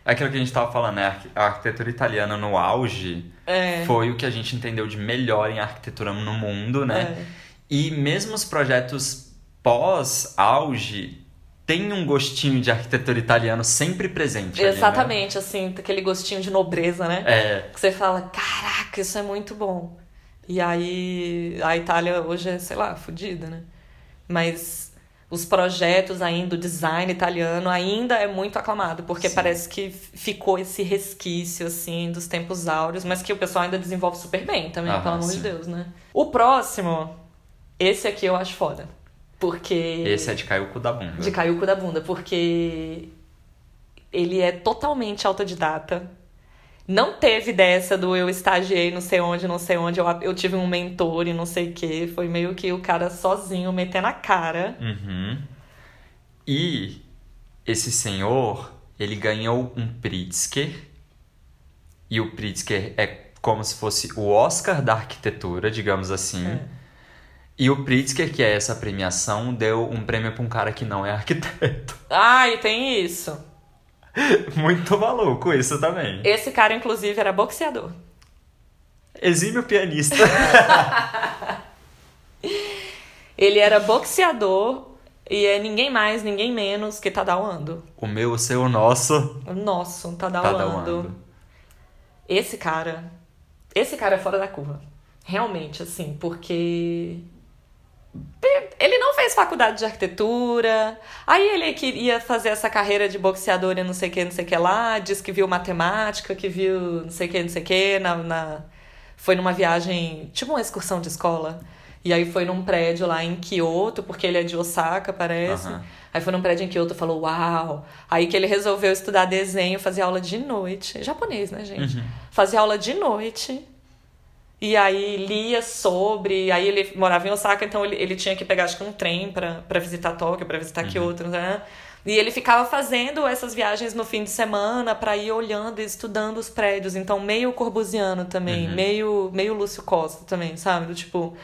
É aquilo que a gente tava falando, né? A arquitetura italiana no auge é. foi o que a gente entendeu de melhor em arquitetura no mundo, né? É. E mesmo os projetos pós-auge tem um gostinho de arquitetura italiano sempre presente. Exatamente, ali, né? assim, aquele gostinho de nobreza, né? É. Que você fala, caraca, isso é muito bom. E aí a Itália hoje é, sei lá, fodida, né? Mas os projetos ainda, o design italiano ainda é muito aclamado, porque Sim. parece que ficou esse resquício, assim, dos tempos áureos, mas que o pessoal ainda desenvolve super bem também, pelo amor de Deus, né? O próximo, esse aqui eu acho foda. Porque. Esse é de cair o cu da bunda. De cair o cu da bunda, porque ele é totalmente autodidata não teve dessa do eu estagiei não sei onde, não sei onde, eu, eu tive um mentor e não sei o que. Foi meio que o cara sozinho metendo a cara. Uhum. E esse senhor, ele ganhou um Pritzker. E o Pritzker é como se fosse o Oscar da arquitetura, digamos assim. É. E o Pritzker, que é essa premiação, deu um prêmio para um cara que não é arquiteto. Ah, e tem isso. Muito maluco isso também. Esse cara, inclusive, era boxeador. Exímio pianista. Ele era boxeador e é ninguém mais, ninguém menos que Tadao Ando. O meu, o seu, o nosso. O nosso, Tadao, Tadao Ando. Ando. Esse cara, esse cara é fora da curva. Realmente, assim, porque ele não fez faculdade de arquitetura. Aí ele queria fazer essa carreira de boxeador e não sei o que, não sei o que lá. Diz que viu matemática, que viu não sei o que, não sei o que. Na, na... Foi numa viagem, tipo uma excursão de escola. E aí foi num prédio lá em Kyoto, porque ele é de Osaka, parece. Uhum. Aí foi num prédio em Kyoto e falou, uau! Aí que ele resolveu estudar desenho, fazer aula de noite. Japonês, né, gente? Uhum. Fazia aula de noite e aí lia sobre. Aí ele morava em Osaka, então ele, ele tinha que pegar acho que um trem para visitar Tóquio, para visitar uhum. Kyoto, né? E ele ficava fazendo essas viagens no fim de semana para ir olhando e estudando os prédios. Então, meio corbusiano também, uhum. meio, meio Lúcio Costa também, sabe? Do tipo,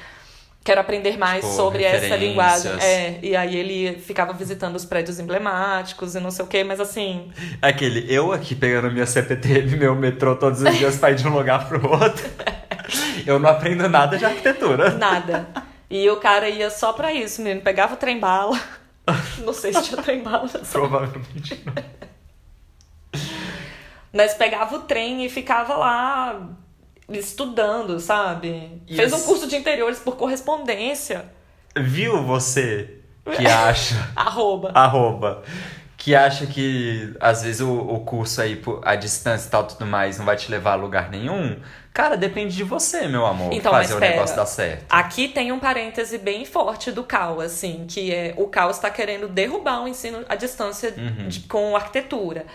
quero aprender mais tipo, sobre essa linguagem. É, e aí ele ficava visitando os prédios emblemáticos e não sei o quê, mas assim. Aquele, eu aqui pegando minha CPTM, meu metrô todos os dias pra ir de um lugar pro outro. Eu não aprendo nada de arquitetura. Nada. E o cara ia só pra isso, menino. Pegava o trem-bala. Não sei se tinha trem-bala. Provavelmente não. Mas pegava o trem e ficava lá estudando, sabe? Fez um curso de interiores por correspondência. Viu você que acha. Arroba. Arroba que acha que às vezes o, o curso aí, a distância e tal, tudo mais, não vai te levar a lugar nenhum. Cara, depende de você, meu amor, então, fazer o negócio dar certo. Aqui tem um parêntese bem forte do Cal, assim, que é o Cal está querendo derrubar o ensino à distância uhum. de, com arquitetura.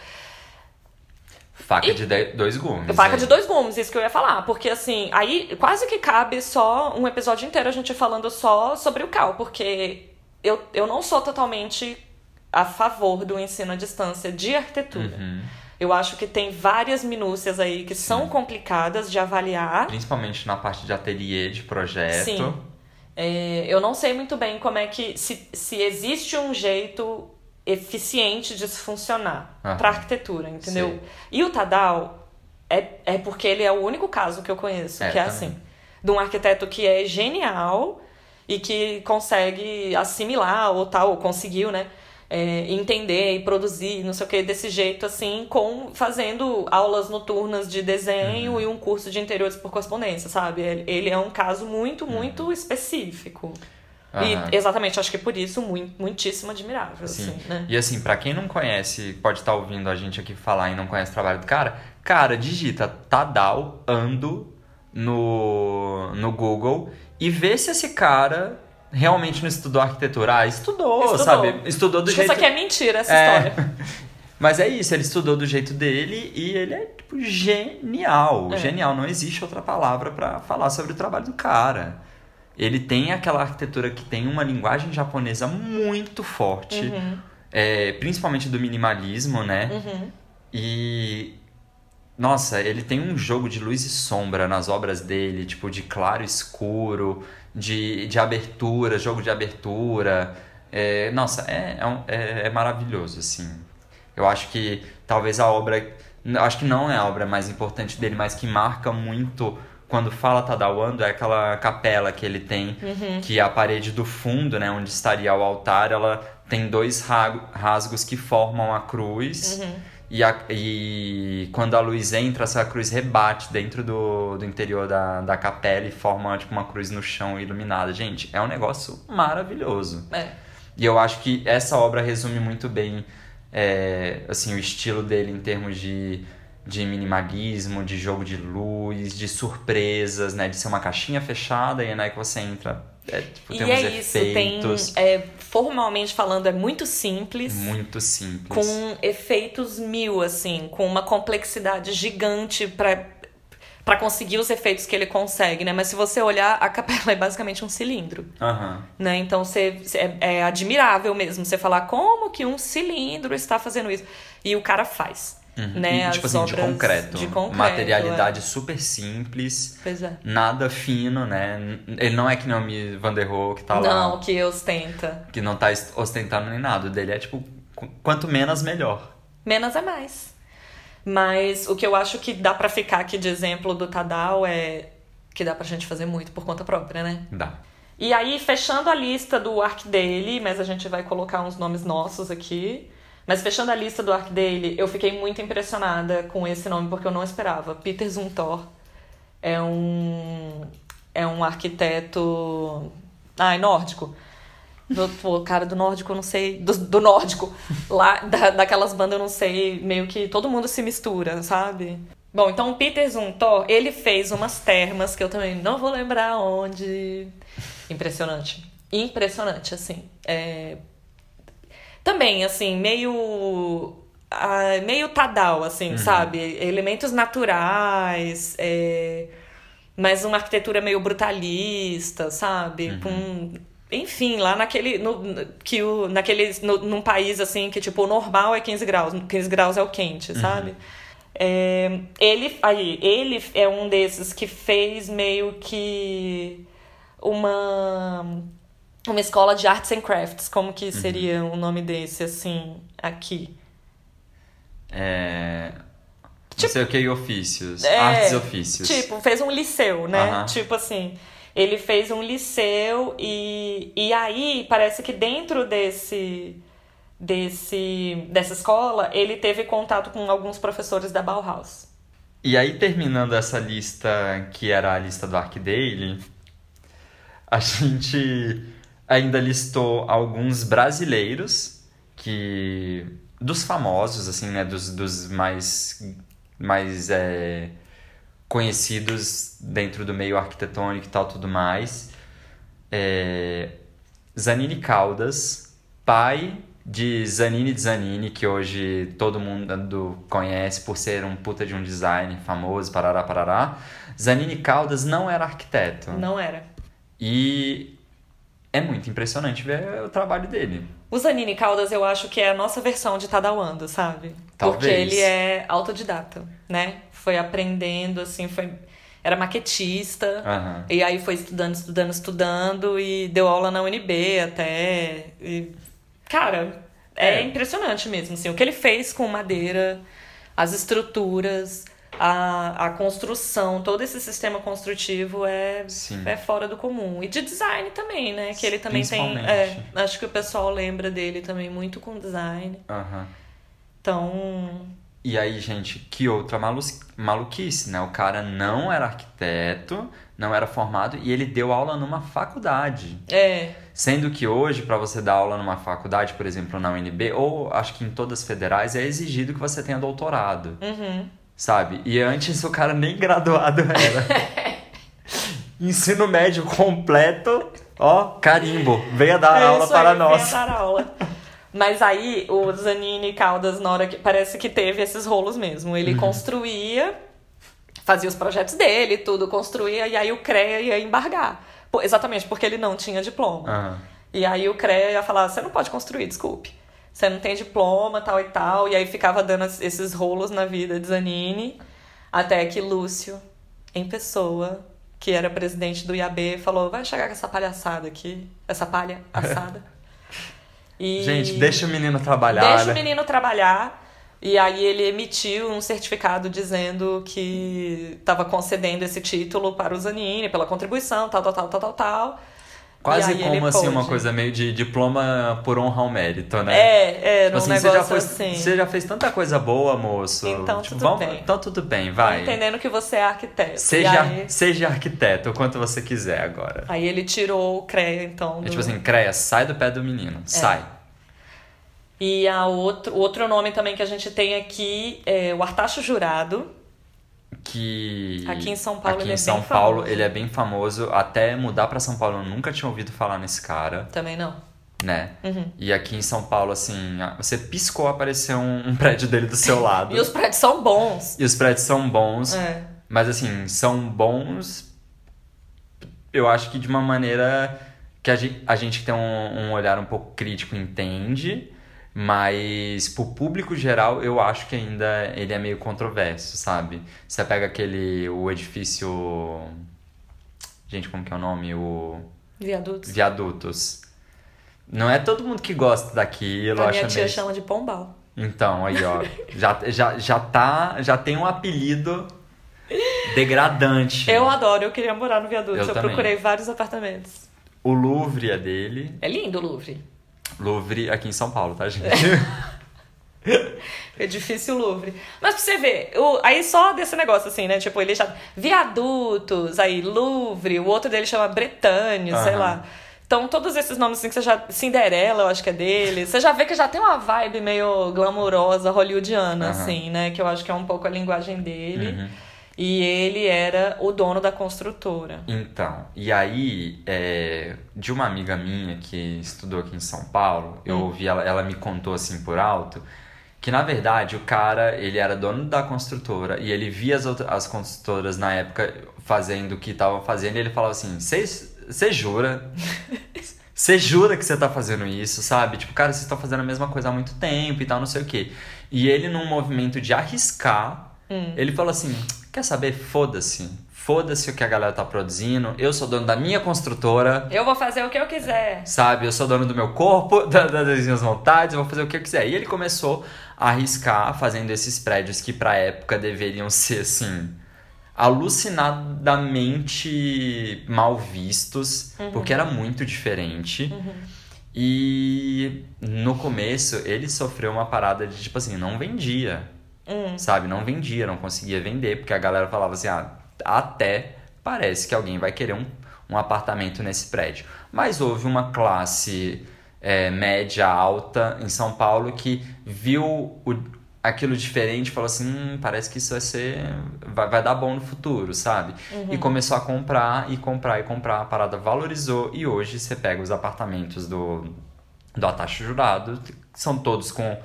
Faca e... de dois gumes. Faca de dois gumes, isso que eu ia falar. Porque, assim, aí quase que cabe só um episódio inteiro a gente falando só sobre o Cal, porque eu, eu não sou totalmente a favor do ensino à distância de arquitetura. Uhum. Eu acho que tem várias minúcias aí que Sim. são complicadas de avaliar. Principalmente na parte de ateliê, de projeto. Sim. É, eu não sei muito bem como é que. Se, se existe um jeito eficiente de se funcionar uhum. para arquitetura, entendeu? Sim. E o Tadal é, é porque ele é o único caso que eu conheço é, que é também. assim. De um arquiteto que é genial e que consegue assimilar ou tal, ou conseguiu, né? É, entender e produzir, não sei o que, desse jeito, assim, com fazendo aulas noturnas de desenho uhum. e um curso de interiores por correspondência, sabe? Ele é um caso muito, uhum. muito específico. Uhum. E exatamente, acho que por isso, muito, muitíssimo admirável. Sim. Assim, né? E assim, para quem não conhece, pode estar tá ouvindo a gente aqui falar e não conhece o trabalho do cara, cara, digita Tadal Ando no, no Google e vê se esse cara realmente não estudou arquitetura. Ah, estudou, estudou. sabe? Estudou do Acho jeito... Isso aqui é mentira, essa é... história. Mas é isso, ele estudou do jeito dele e ele é, tipo, genial. É. Genial, não existe outra palavra para falar sobre o trabalho do cara. Ele tem aquela arquitetura que tem uma linguagem japonesa muito forte, uhum. é, principalmente do minimalismo, né? Uhum. E. Nossa, ele tem um jogo de luz e sombra nas obras dele, tipo, de claro e escuro de, de abertura, jogo de abertura. É, nossa, é, é, é, é, maravilhoso, assim. Eu acho que talvez a obra. Acho que não é a obra mais importante dele, mas que marca muito quando fala Tadawando é aquela capela que ele tem, uhum. que a parede do fundo, né, onde estaria o altar, ela tem dois rasgos que formam a cruz. Uhum. E, a, e quando a luz entra, essa cruz rebate dentro do, do interior da, da capela e forma tipo, uma cruz no chão iluminada. Gente, é um negócio maravilhoso. É. E eu acho que essa obra resume muito bem é, assim, o estilo dele em termos de, de minimalismo, de jogo de luz, de surpresas, né? De ser uma caixinha fechada e aí que você entra é, tipo, e é isso, efeitos. tem. É, formalmente falando, é muito simples. Muito simples. Com efeitos mil, assim, com uma complexidade gigante para para conseguir os efeitos que ele consegue, né? Mas se você olhar, a capela é basicamente um cilindro. Uhum. Né? Então você, é, é admirável mesmo você falar como que um cilindro está fazendo isso. E o cara faz. Uhum. Né? E, tipo assim, de concreto. de concreto. Materialidade é. super simples. Pois é. Nada fino, né? Ele não é que nem o Mi Van der Rohe que tá não, lá. Não, que ostenta. Que não tá ostentando nem nada. O dele é tipo, quanto menos, melhor. Menos é mais. Mas o que eu acho que dá para ficar aqui de exemplo do Tadal é que dá pra gente fazer muito por conta própria, né? Dá. E aí, fechando a lista do arc dele, mas a gente vai colocar uns nomes nossos aqui. Mas fechando a lista do Arc dele, eu fiquei muito impressionada com esse nome porque eu não esperava. Peter Zumthor é um é um arquiteto ai nórdico. Do, pô, cara do nórdico, eu não sei. Do, do nórdico. Lá, da, daquelas bandas, eu não sei. Meio que todo mundo se mistura, sabe? Bom, então o Peter Zumthor, ele fez umas termas que eu também não vou lembrar onde. Impressionante. Impressionante, assim. É, também, assim, meio. Uh, meio tadal, assim, uhum. sabe? Elementos naturais, é, mas uma arquitetura meio brutalista, sabe? Uhum. Com enfim, lá naquele. No, que o, naquele no, num país assim que, tipo, o normal é 15 graus, 15 graus é o quente, uhum. sabe? É, ele, aí, ele é um desses que fez meio que uma uma escola de arts and crafts, como que uhum. seria uhum. o nome desse, assim, aqui? É... Tipo, não sei o que, ofícios. É, artes e ofícios. Tipo, fez um liceu, né? Uhum. Tipo assim, ele fez um liceu e, e aí parece que dentro desse, desse dessa escola ele teve contato com alguns professores da Bauhaus. E aí, terminando essa lista, que era a lista do Arcdale, a gente ainda listou alguns brasileiros que dos famosos, assim, né? Dos, dos mais, mais é, conhecidos dentro do meio arquitetônico e tal, tudo mais. É, Zanini Caldas, pai de Zanini Zanini, que hoje todo mundo conhece por ser um puta de um design famoso, parará, parará. Zanini Caldas não era arquiteto. Não era. E é muito impressionante ver o trabalho dele. O Zanini Caldas eu acho que é a nossa versão de Tadawando, sabe? Talvez. Porque ele é autodidata, né? Foi aprendendo, assim, foi... Era maquetista, Aham. e aí foi estudando, estudando, estudando, e deu aula na UNB até. E, cara, é, É. impressionante mesmo, assim, o que ele fez com madeira, as estruturas, a, a construção, todo esse sistema construtivo é, Sim. é fora do comum. E de design também, né? Que ele também tem. É, acho que o pessoal lembra dele também muito com design. Aham. Então. E aí, gente, que outra malu maluquice, né? O cara não era arquiteto, não era formado e ele deu aula numa faculdade. É. Sendo que hoje, para você dar aula numa faculdade, por exemplo, na UNB, ou acho que em todas as federais, é exigido que você tenha doutorado, Uhum. Sabe? E antes o cara nem graduado era. Ensino médio completo, ó, carimbo, venha dar É aula para aí, nós. venha dar aula. Mas aí o Zanini Caldas, na hora que. Parece que teve esses rolos mesmo. Ele Uhum. construía, fazia os projetos dele, tudo, construía, e aí o CREA ia embargar. Exatamente, porque ele não tinha diploma. Aham. E aí o CREA ia falar: você não pode construir, desculpe. Você não tem diploma, tal e tal. E aí ficava dando es- esses rolos na vida de Zanini. Até que Lúcio, em pessoa, que era presidente do IAB, falou: vai chegar com essa palhaçada aqui, essa palha assada. E Gente, deixa o menino trabalhar, Deixa né? o menino trabalhar. E aí ele emitiu um certificado dizendo que estava concedendo esse título para o Zanini pela contribuição, tal, tal, tal, tal, tal, tal. Quase como assim, uma pôde. coisa meio de diploma por honra ao mérito, né? É, era Tipo um assim, negócio você já, foi, assim. você já fez tanta coisa boa, moço. Então Tipo, tudo vamos- bem. Então tudo bem, Tô vai. Entendendo que você é arquiteto. Seja, aí, seja arquiteto o quanto você quiser agora. aí ele tirou o CREA, então. É do- tipo assim, Creia, sai do pé do menino. É. Sai. E a outro, outro nome também que a gente tem aqui é o Artacho Jurado. Que. Aqui em São Paulo ele em é São bem Paulo famoso. ele é bem famoso. Até mudar pra São Paulo eu nunca tinha ouvido falar nesse cara, Também não. né? Uhum. E aqui em São Paulo, assim, você piscou, apareceu um, um prédio dele do seu lado. E os prédios são bons. E os prédios são bons. É. Mas assim, são bons. Eu acho que de uma maneira que a gente, a gente que tem um, um olhar um pouco crítico entende, mas pro público geral eu acho que ainda ele é meio controverso, sabe? Você pega aquele. o edifício. Gente, como que é o nome? O. Viadutos. Viadutos. Não é todo mundo que gosta daquilo, A minha tia meio- chama de pombal. então, aí, ó. já, já, já tá. Já tem um apelido degradante. Eu adoro, eu queria morar no viaduto. Eu Eu, procurei vários apartamentos. O Louvre é dele. É lindo o Louvre. Louvre aqui em São Paulo, tá, gente? Edifício Louvre. Mas pra você ver, o, aí só desse negócio assim, né? Tipo, ele já. Viadutos, aí Louvre, o outro dele chama Bretanha, sei Aham. lá. Então, todos esses nomes assim que você já. Cinderela, eu acho que é dele. Você já vê que já tem uma vibe meio glamurosa, hollywoodiana, Aham. assim, né? Que eu acho que é um pouco a linguagem dele. Uhum. E ele era o dono da construtora. Então, e aí, é, de uma amiga minha que estudou aqui em São Paulo, eu ouvi ela, ela me contou assim por alto, que na verdade o cara, ele era dono da construtora e ele via as, outras, as construtoras na época fazendo o que estavam fazendo e ele falava assim, você jura? Você jura que você tá fazendo isso, sabe? Tipo, cara, vocês estão fazendo a mesma coisa há muito tempo e tal, não sei o quê. E ele, num movimento de arriscar, ele falou assim: quer saber? Foda-se. Foda-se o que a galera tá produzindo. Eu sou dono da minha construtora, Eu vou fazer o que eu quiser. sabe? Eu sou dono do meu corpo, da- da- das minhas vontades, eu vou fazer o que eu quiser. E ele começou a arriscar fazendo esses prédios que pra época deveriam ser assim alucinadamente mal vistos, porque era muito diferente. E no começo ele sofreu uma parada de tipo assim, não vendia. Sabe? Não vendia, não conseguia vender, porque a galera falava assim: ah, até parece que alguém vai querer um, um apartamento nesse prédio. Mas houve uma classe é, média, alta em São Paulo que viu o, aquilo diferente e falou assim: hum, parece que isso vai ser. Vai, vai dar bom no futuro, sabe? Uhum. E começou a comprar e comprar e comprar. A parada valorizou e hoje você pega os apartamentos do, do Atacho Jurado, são todos com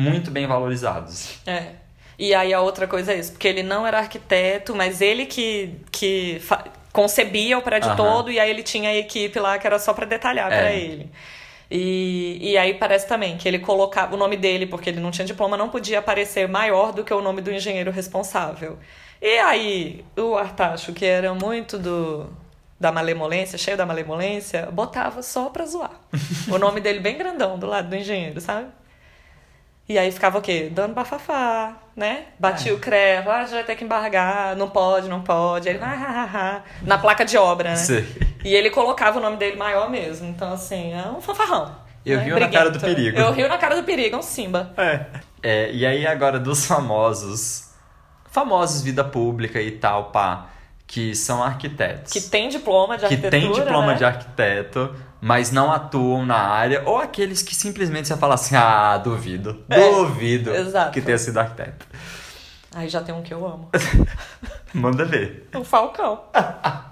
muito bem valorizados. É. E aí a outra coisa é isso, porque ele não era arquiteto, mas ele que, que concebia o prédio Aham. todo, e aí ele tinha a equipe lá que era só pra detalhar É. pra ele. E, e aí parece também que ele colocava o nome dele, porque ele não tinha diploma, não podia aparecer maior do que o nome do engenheiro responsável. E aí o Artacho, que era muito do da malemolência, cheio da malemolência, botava só pra zoar. o nome dele bem grandão do lado do engenheiro, sabe? E aí ficava o quê? Dando bafafá, né? Batia É. o crevo, ah, já vai ter que embargar, não pode, não pode. Aí ele, ah, ah, ah, ah, na placa de obra, né? Sei. E ele colocava o nome dele maior mesmo. Então, assim, é um fanfarrão. Eu né? rio na cara do perigo. Eu rio na cara do perigo, é um Simba. É, e aí agora dos famosos, famosos vida pública e tal, pá, que são arquitetos. Que tem diploma de que arquitetura, tem diploma né? de arquiteto, mas não atuam na área, ou aqueles que simplesmente você fala assim, ah, duvido, É, duvido exato. que tenha sido arquiteto. Aí já tem um que eu amo. Manda ver. O Falcão.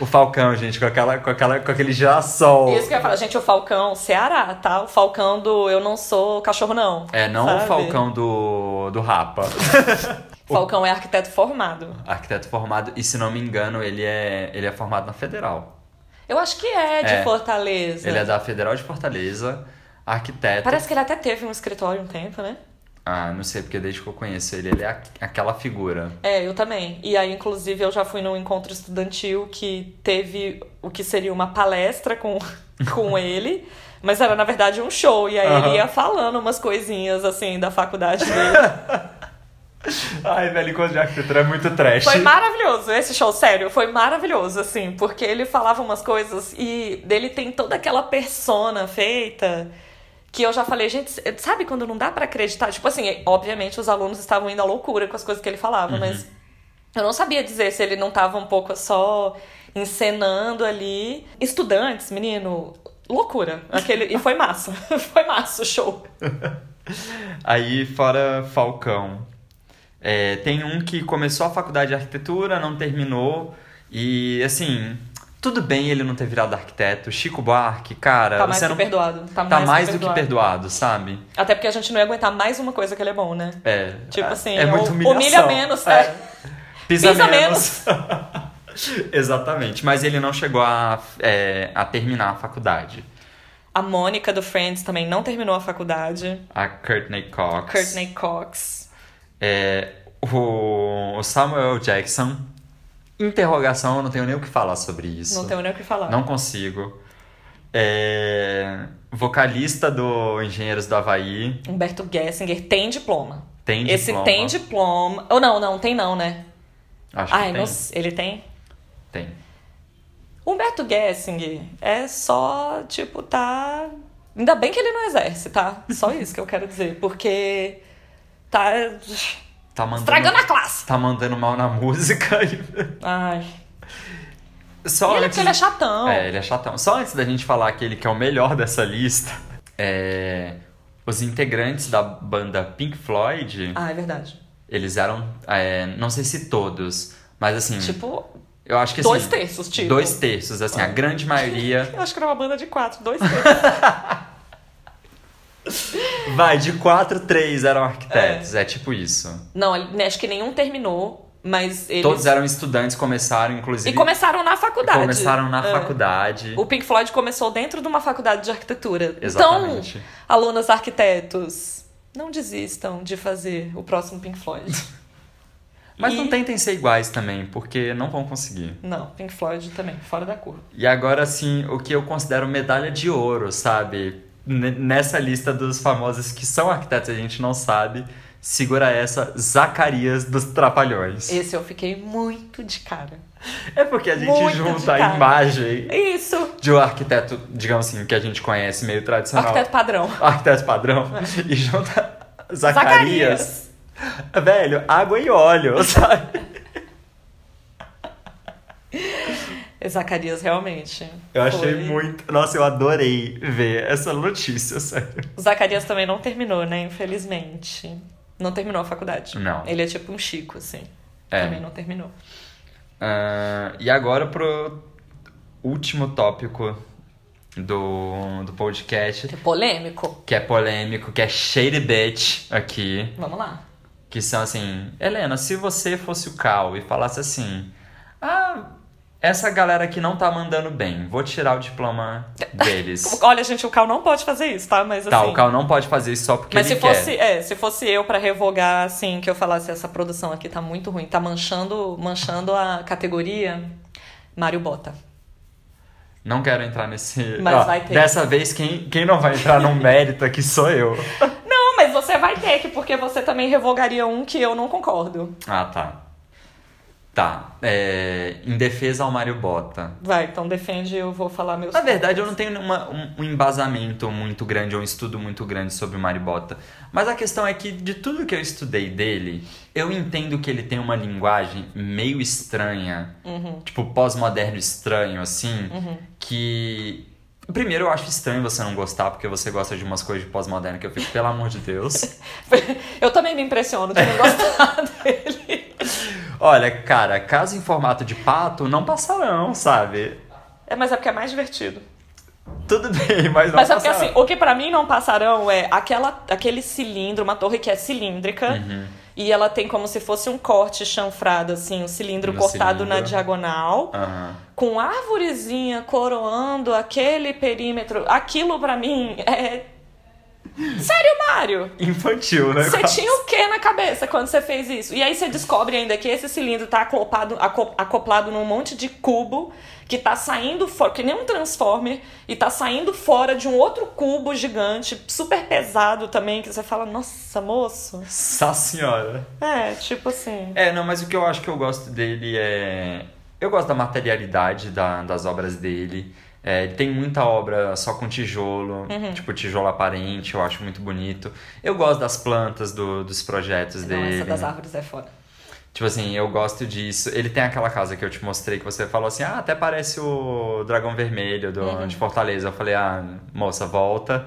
O Falcão, gente, com, aquela, com, aquela, com aquele girassol. Isso que eu ia falar, gente, o Falcão, Ceará, tá? O Falcão do Eu Não Sou Cachorro Não. É, não sabe? o Falcão do, do Rapa. Falcão é arquiteto formado. Arquiteto formado, e se não me engano, ele é, ele é formado na Federal. Eu acho que é de É. Fortaleza. Ele é da Federal de Fortaleza, arquiteto. Parece que ele até teve um escritório um tempo, né? Ah, não sei, porque desde que eu conheço ele, ele é aquela figura. É, eu também. E aí, inclusive, eu já fui num encontro estudantil que teve o que seria uma palestra com, com ele, mas era, na verdade, um show. E aí Aham. ele ia falando umas coisinhas, assim, da faculdade dele. Ai, velho, encontro de arquitetura é muito trash. Foi maravilhoso esse show, sério, foi maravilhoso, assim, porque ele falava umas coisas e dele tem toda aquela persona feita que eu já falei, gente, sabe quando não dá pra acreditar? Tipo assim, obviamente os alunos estavam indo à loucura com as coisas que ele falava, mas eu não sabia dizer se ele não tava um pouco só encenando ali. Estudantes, menino, loucura. Aquele, e foi massa, foi massa o show. Aí, fora Falcão, é, tem um que começou a faculdade de arquitetura, não terminou, e assim, tudo bem ele não ter virado arquiteto. Chico Buarque, cara, Tá mais você que não. perdoado. Tá, Tá mais, que do que perdoado, sabe? Até porque a gente não ia aguentar mais uma coisa que ele é bom, né? É. Tipo é- assim, é muito humilhação. humilha menos, é. Pisa, Pisa menos. Exatamente, mas ele não chegou a, é, a terminar a faculdade. A Mônica do Friends também não terminou a faculdade. A Courtney Cox. Courtney Cox. É, o, Samuel Jackson. Interrogação, eu não tenho nem o que falar sobre isso. Não tenho nem o que falar. Não consigo. É, vocalista do Engenheiros do Havaí. Humberto Gessinger tem diploma. Tem Esse diploma. tem diploma. Ou não, não, tem não, né? Acho que Ai, tem. não sei. ele tem? Tem. Humberto Gessinger é só, tipo, tá. Ainda bem que ele não exerce, tá? Só isso que eu quero dizer. Porque tá Tá mandando, estragando a classe. tá mandando mal na música. e- Ai. Só ele é antes ele é chatão. É, ele é chatão. Só antes da gente falar aquele que é o melhor dessa lista, é, os integrantes da banda Pink Floyd, Ah, é verdade. eles eram, é, não sei se todos, mas assim, Tipo, eu acho que assim, dois terços, tipo. dois terços, assim, a grande maioria, Eu acho que era uma banda de quatro, dois terços. Vai, de quatro, três eram arquitetos, é, tipo isso. não, ele- acho que nenhum terminou, mas eles. Todos eram estudantes, começaram, inclusive, E começaram na faculdade. começaram na É. faculdade. O Pink Floyd começou dentro de uma faculdade de arquitetura. Exatamente. Então, alunos arquitetos, não desistam de fazer o próximo Pink Floyd. Mas E- não tentem ser iguais também, porque não vão conseguir. Não, Pink Floyd também, fora da curva. E agora, assim, o que eu considero medalha de ouro, sabe? Nessa lista dos famosos que são arquitetos, a gente não sabe. Segura essa, Zacarias dos Trapalhões. Esse eu fiquei muito de cara. É porque a gente Muito junta a imagem Isso! de um arquiteto, digamos assim, que a gente conhece meio tradicional. Arquiteto padrão. Arquiteto padrão. E junta Zacarias. Velho, água e óleo, sabe? Zacarias realmente. Eu achei foi. muito. Nossa, eu adorei ver essa notícia, sério. O Zacarias também não terminou, né? Infelizmente. Não terminou a faculdade. Não. Ele é tipo um Chico, assim. É. Também não terminou. Ah, e agora pro último tópico do, do podcast, Que é polêmico. que é polêmico, que é shady bitch aqui. Vamos lá. Que são assim, Helena, se você fosse o Cal e falasse assim, ah, essa galera aqui não tá mandando bem, vou tirar o diploma deles. Olha, gente, o Cal não pode fazer isso, tá? Mas assim. tá, o Cal não pode fazer isso só porque Mas ele se quer. fosse, é, se fosse eu pra revogar, assim, que eu falasse essa produção aqui tá muito ruim, tá manchando, manchando a categoria, Mário Bota. Não quero entrar nesse. Mas Ó, vai ter. Dessa vez, quem, quem não vai entrar no mérito aqui sou eu. Não, mas você vai ter que, porque você também revogaria um que eu não concordo. Ah, tá. Tá. É, em defesa ao Mário Bota. Vai, então defende, eu vou falar meus Na verdade, eu pontos. não tenho uma- um, um embasamento muito grande, ou um estudo muito grande sobre o Mário Bota. Mas a questão é que, de tudo que eu estudei dele, eu entendo que ele tem uma linguagem meio estranha, Uhum. tipo pós-moderno estranho, assim, que. Primeiro, eu acho estranho você não gostar, porque você gosta de umas coisas de pós-moderno que eu fico, pelo amor de Deus. Eu também me impressiono de não gostar dele. Olha, cara, caso em formato de pato, não passarão, sabe? É, mas é porque é mais divertido. Tudo bem, mas não Mas é porque passarão. assim, o que pra mim não passarão é aquela, aquele cilindro, uma torre que é cilíndrica. Uhum. E ela tem como se fosse um corte chanfrado, assim, um cilindro No cortado na cilindro. diagonal. Aham. Com árvorezinha coroando aquele perímetro. Aquilo pra mim é. Sério, Mário? Infantil, né? Você tinha o que na cabeça quando você fez isso? E aí você descobre ainda que esse cilindro tá acoplado, aco- acoplado num monte de cubo que tá saindo fora, que nem um transformer, e tá saindo fora de um outro cubo gigante, super pesado também, que você fala, nossa, moço. Nossa senhora. É, tipo assim. É, não, mas o que eu acho que eu gosto dele é. Eu gosto da materialidade da- das obras dele. É, tem muita obra só com tijolo, Uhum. tipo tijolo aparente, eu acho muito bonito. Eu gosto das plantas do- dos projetos Não, dele. essa das árvores é foda. Tipo assim, eu gosto disso. Ele tem aquela casa que eu te mostrei que você falou assim: ah, até parece o Dragão Vermelho do, Uhum. de Fortaleza. Eu falei: ah, moça, volta.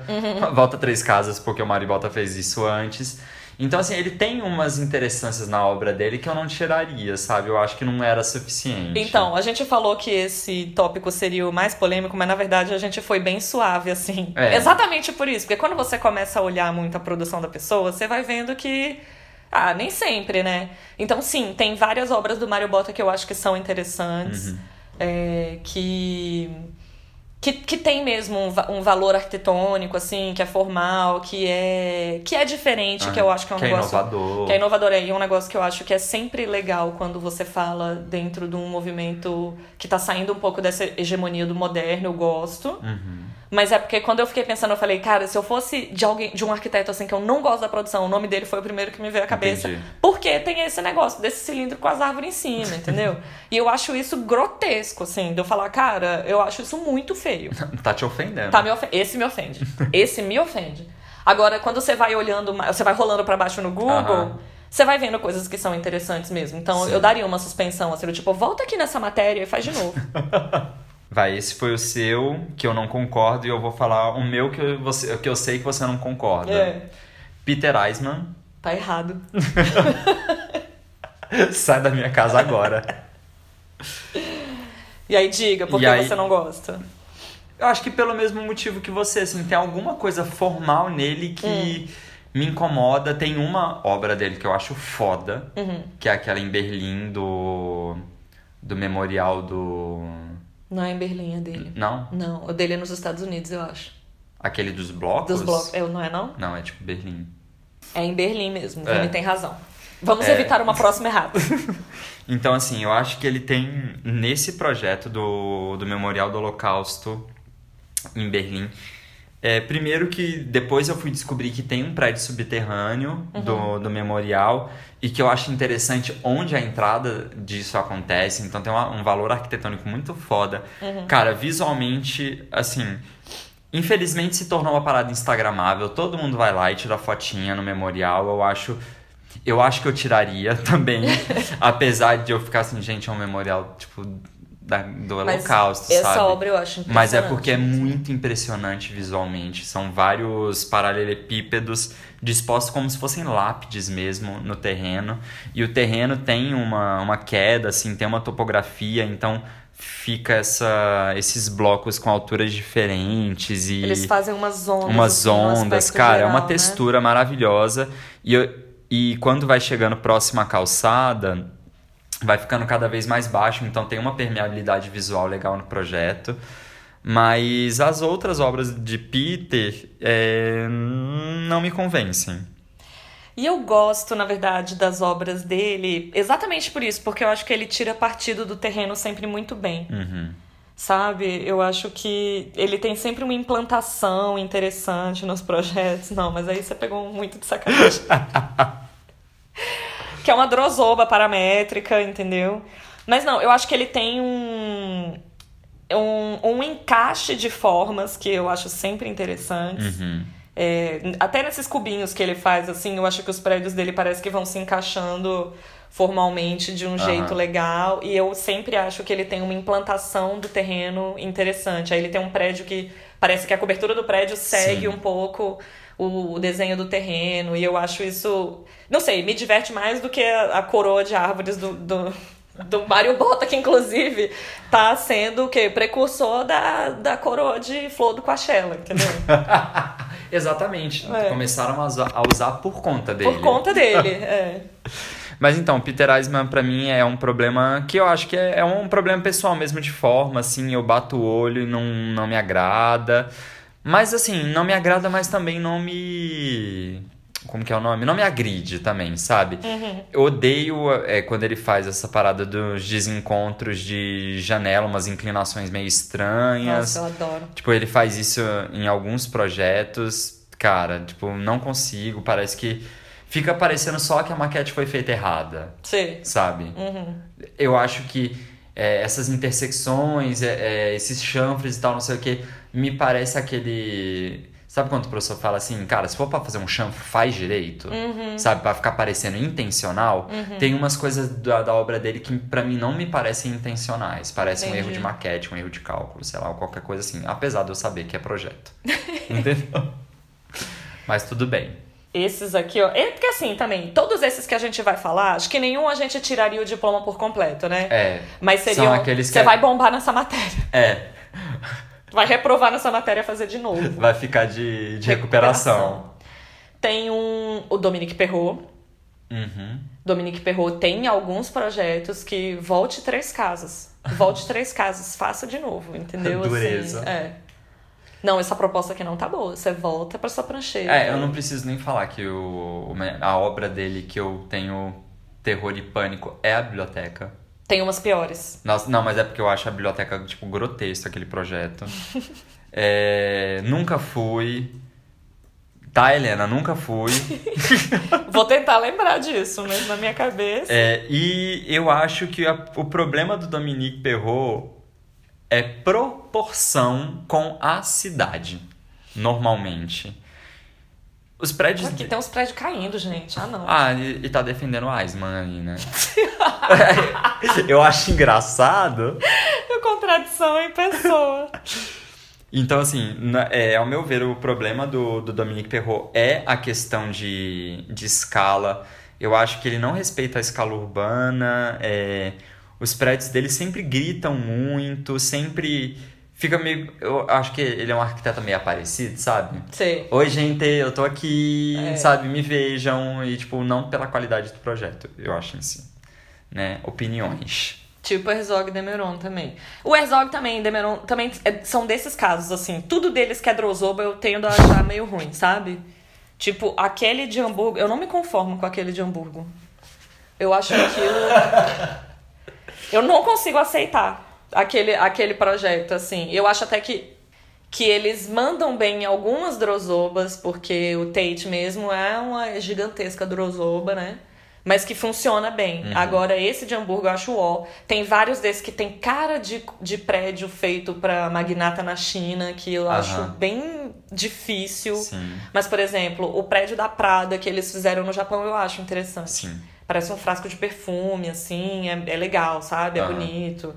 Volta três casas, porque o Maribota fez isso antes. Então, assim, ele tem umas interessâncias na obra dele que eu não tiraria, sabe? Eu acho que não era suficiente. Então, a gente falou que esse tópico seria o mais polêmico, mas na verdade a gente foi bem suave, assim. É. Exatamente por isso, porque quando você começa a olhar muito a produção da pessoa, você vai vendo que. Ah, nem sempre, né? Então, sim, tem várias obras do Mario Bota que eu acho que são interessantes, Uhum. é, que. Que, que tem mesmo um, um valor arquitetônico, assim, que é formal, que é. que é diferente, que eu acho que é um que é negócio. inovador. Que é inovador aí, é um negócio que eu acho que é sempre legal quando você fala dentro de um movimento que tá saindo um pouco dessa hegemonia do moderno, eu gosto. Uhum. Mas é porque quando eu fiquei pensando, eu falei, cara, se eu fosse de alguém, de um arquiteto assim que eu não gosto da produção, o nome dele foi o primeiro que me veio à cabeça. Entendi. Porque tem esse negócio desse cilindro com as árvores em cima, entendeu? e eu acho isso grotesco, assim, de eu falar, cara, eu acho isso muito feio. Tá te ofendendo. Tá me ofen- Esse me ofende. Esse me ofende. Agora, quando você vai olhando, você vai rolando pra baixo no Google, você vai vendo coisas que são interessantes mesmo. Então, Sim. eu daria uma suspensão, assim, tipo, volta aqui nessa matéria e faz de novo. Vai, esse foi o seu, que eu não concordo, e eu vou falar o meu que eu, você, que eu sei que você não concorda. é, Peter Eisman, tá errado. sai da minha casa agora. E aí, diga, por E que aí- você não gosta? Eu acho que pelo mesmo motivo que você, assim, tem alguma coisa formal nele que me incomoda. Tem uma obra dele que eu acho foda, Uhum. que é aquela em Berlim do, do memorial do... Não é em Berlim, é dele. Não? Não, o dele é nos Estados Unidos, eu acho. Aquele dos blocos? Dos blocos. Eu, não é, não? Não, é tipo Berlim. É em Berlim mesmo, É. ele tem razão. Vamos É. evitar uma próxima errada. Então, assim, eu acho que ele tem, nesse projeto do, do Memorial do Holocausto em Berlim, é, primeiro que depois eu fui descobrir que tem um prédio subterrâneo do, do memorial e que eu acho interessante onde a entrada disso acontece, então tem uma- um valor arquitetônico muito foda. Cara, visualmente, assim, infelizmente se tornou uma parada instagramável, todo mundo vai lá e tira fotinha no memorial, eu acho... Eu acho que eu tiraria também, apesar de eu ficar assim, gente, é um memorial, tipo, da, do Mas Holocausto, essa sabe? obra eu acho impressionante. Mas é porque é muito impressionante visualmente. São vários paralelepípedos dispostos como se fossem lápides mesmo no terreno. E o terreno tem uma, uma queda, assim, tem uma topografia, então fica essa, esses blocos com alturas diferentes e Eles fazem umas ondas. umas assim, ondas, cara, é geral, uma né? textura maravilhosa. E, eu- e quando vai chegando próximo à calçada, vai ficando cada vez mais baixo, então tem uma permeabilidade visual legal no projeto. Mas as outras obras de Peter é, não me convencem. E eu gosto, na verdade, das obras dele exatamente por isso, porque eu acho que ele tira partido do terreno sempre muito bem. Uhum. Sabe? Eu acho que ele tem sempre uma implantação interessante nos projetos. Não, mas aí você pegou muito de sacanagem. que é uma drosoba paramétrica, entendeu? Mas não, eu acho que ele tem um, um, um encaixe de formas que eu acho sempre interessantes. Uhum. É, até nesses cubinhos que ele faz, assim, eu acho que os prédios dele parece que vão se encaixando formalmente de um jeito legal. E eu sempre acho que ele tem uma implantação do terreno interessante. Aí ele tem um prédio que parece que a cobertura do prédio segue Sim. um pouco o, o desenho do terreno. E eu acho isso. Não sei, me diverte mais do que a, a coroa de árvores do. do... Do Mário Bota, que inclusive tá sendo o quê? Precursor da, da coroa de flor do Coachella, entendeu? Exatamente. É. Começaram a usar, a usar por conta dele. Por conta dele, é. Mas então, Peter Eisman pra mim é um problema que eu acho que é, é um problema pessoal mesmo de forma, assim, eu bato o olho e não, não me agrada. Mas assim, não me agrada, mas também não me. Como que é o nome? Não me agride também, sabe? Eu odeio é, quando ele faz essa parada dos desencontros de janela, umas inclinações meio estranhas. Nossa, eu adoro. Tipo, ele faz isso em alguns projetos. Cara, tipo, não consigo. Parece que fica parecendo só que a maquete foi feita errada, Sim. sabe? Uhum. Eu acho que é, essas intersecções, é, é, esses chanfres e tal, não sei o que, me parece aquele. Sabe quando o professor fala assim, cara, se for pra fazer um chanfre, faz direito, Uhum. sabe? Pra ficar parecendo intencional. Tem umas coisas da, da obra dele que pra mim não me parecem intencionais. Parece um Entendi. erro de maquete, um erro de cálculo, sei lá, ou qualquer coisa assim. Apesar de eu saber que é projeto. Entendeu? Mas tudo bem. Esses aqui, ó. É porque assim também, todos esses que a gente vai falar, acho que nenhum a gente tiraria o diploma por completo, né? É. Mas São seriam. aqueles que Você é- vai bombar nessa matéria. É. Vai reprovar nessa matéria e fazer de novo. Vai ficar de, de recuperação. Tem um. O Dominique Perrault. Uhum. Dominique Perrault tem alguns projetos que volte três casas. Volte três casas, faça de novo, entendeu? Dureza. Assim, é. Não, essa proposta aqui não tá boa. Você volta pra sua prancheira. É, eu não preciso nem falar que o, a obra dele que eu tenho terror e pânico é a biblioteca. Tem umas piores. Nossa, não, mas é porque eu acho a biblioteca, tipo, grotesco aquele projeto. É, nunca fui. Tá, Helena, nunca fui. Vou tentar lembrar disso, mas na minha cabeça. É, e eu acho que a- o problema do Dominique Perrault é proporção com a cidade, normalmente. Os prédios... Aqui tem uns prédios caindo, gente. Ah, não. Ah, e, e tá defendendo o Eisman aí, né? eu acho engraçado. Contradição em pessoa. Então, assim, na- é, ao meu ver, o problema do, do Dominique Perrault é a questão de, de escala. Eu acho que ele não respeita a escala urbana. é, os prédios dele sempre gritam muito, sempre fica meio. Eu acho que ele é um arquiteto meio aparecido, sabe? Sei. Oi, gente, eu tô aqui, É. sabe? Me vejam. E, tipo, não pela qualidade do projeto, eu acho em si. Né? Opiniões. Tipo Herzog e Demeron também. O Herzog também, Demeron também é- são desses casos, assim. Tudo deles que é Drozoba eu tendo a achar meio ruim, sabe? Tipo, aquele de Hamburgo. Eu não me conformo com aquele de Hamburgo. Eu acho aquilo. eu não consigo aceitar aquele, aquele projeto, assim. Eu acho até que, que eles mandam bem em algumas Drozobas, porque o Tate mesmo é uma gigantesca Drozoba, né? Mas que funciona bem. Agora, esse de Hamburgo eu acho ó. Tem vários desses que tem cara de, de prédio feito pra magnata na China, que eu Aham. acho bem difícil. Sim. Mas, por exemplo, o prédio da Prada que eles fizeram no Japão eu acho interessante. Sim. Parece um frasco de perfume, assim, é, é legal, sabe? É Aham. bonito.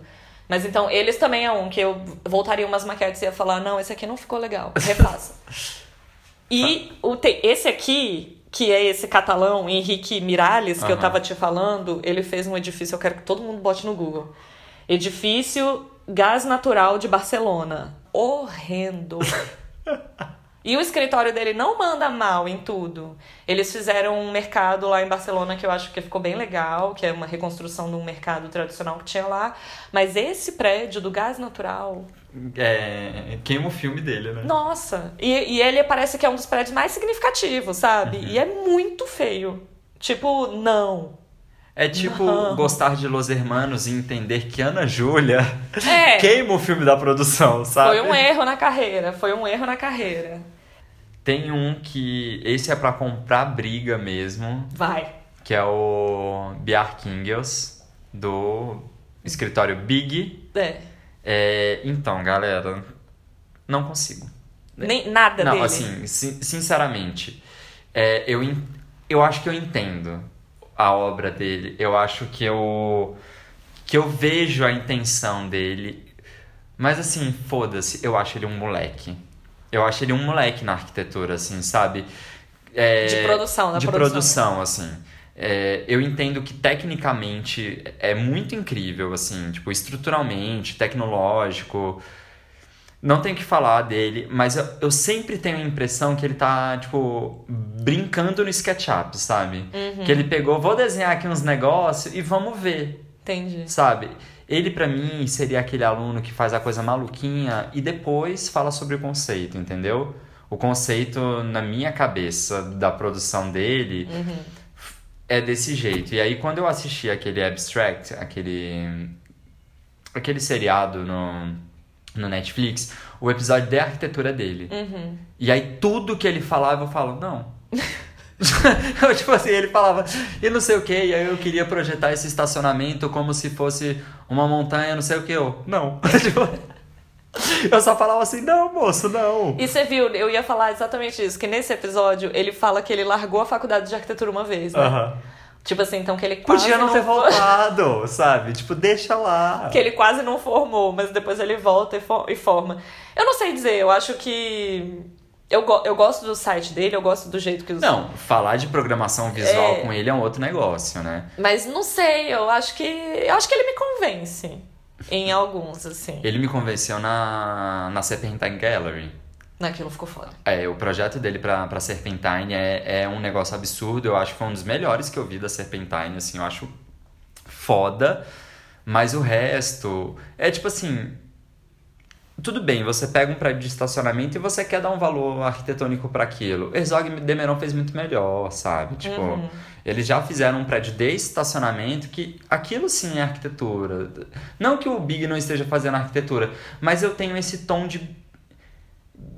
Mas então, eles também é um que eu voltaria umas maquetes e ia falar, não, esse aqui não ficou legal, refaça. e o te, esse aqui, que é esse catalão, Henrique Miralles, que Aham. eu tava te falando, ele fez um edifício, eu quero que todo mundo bote no Google. Edifício Gás Natural de Barcelona. Horrendo. E o escritório dele não manda mal em tudo. Eles fizeram um mercado lá em Barcelona que eu acho que ficou bem legal, que é uma reconstrução de um mercado tradicional que tinha lá. Mas esse prédio do gás natural, É, queima o filme dele, né? nossa! E, e ele parece que é um dos prédios mais significativos, sabe? Uhum. E é muito feio. Tipo, não. É tipo Não. gostar de Los Hermanos e entender que Ana Júlia É. queima o filme da produção, sabe? Foi um erro na carreira, foi um erro na carreira. Tem um que. Esse é pra comprar briga mesmo, Vai. que é o Bjarkingels, do escritório Big. É. É, então, galera, não consigo. Nem, nada não, dele. assim, sin- sinceramente, é, eu, eu acho que eu entendo a obra dele. Eu acho que eu que eu vejo a intenção dele. Mas assim, foda-se, eu acho ele um moleque. Eu acho ele um moleque na arquitetura, assim, sabe? É, De produção, na de produção. produção, assim. É, eu entendo que tecnicamente é muito incrível, assim, tipo, estruturalmente, tecnológico. Não tenho o que falar dele, mas eu, eu sempre tenho a impressão que ele tá, tipo, brincando no SketchUp, sabe? Uhum. Que ele pegou, vou desenhar aqui uns negócios e vamos ver, Entendi. sabe? Ele, pra mim, seria aquele aluno que faz a coisa maluquinha e depois fala sobre o conceito, entendeu? O conceito, na minha cabeça, da produção dele Uhum. é desse jeito. E aí, quando eu assisti aquele Abstract, aquele, aquele seriado no, no Netflix, o episódio de arquitetura dele. Uhum. E aí, tudo que ele falava, eu falo, não. Tipo assim, ele falava, e não sei o que, e aí eu queria projetar esse estacionamento como se fosse uma montanha, não sei o que, eu, não. Tipo, eu só falava assim, não, moço, não. E você viu, eu ia falar exatamente isso, que nesse episódio ele fala que ele largou a faculdade de arquitetura uma vez, né? Aham. Tipo assim, então que ele quase Podia não ter for- voltado, sabe? Tipo, deixa lá. Que ele quase não formou, mas depois ele volta e, for- e forma. Eu não sei dizer, eu acho que. Eu, go- eu gosto do site dele, eu gosto do jeito que os. Não, falar de programação visual É. com ele é um outro negócio, né? Mas não sei, eu acho que. Eu acho que ele me convence. Em alguns, assim. Ele me convenceu na, na Serpentine Gallery. Naquilo ficou foda. É, o projeto dele pra, pra Serpentine é, é um negócio absurdo. Eu acho que foi um dos melhores que eu vi da Serpentine, assim, eu acho foda. Mas o resto é tipo assim. Tudo bem, você pega um prédio de estacionamento e você quer dar um valor arquitetônico para aquilo. Herzog e Demeron fez muito melhor, sabe? Tipo, Uhum. eles já fizeram um prédio de estacionamento que aquilo sim é arquitetura. Não que o Big não esteja fazendo arquitetura, mas eu tenho esse tom de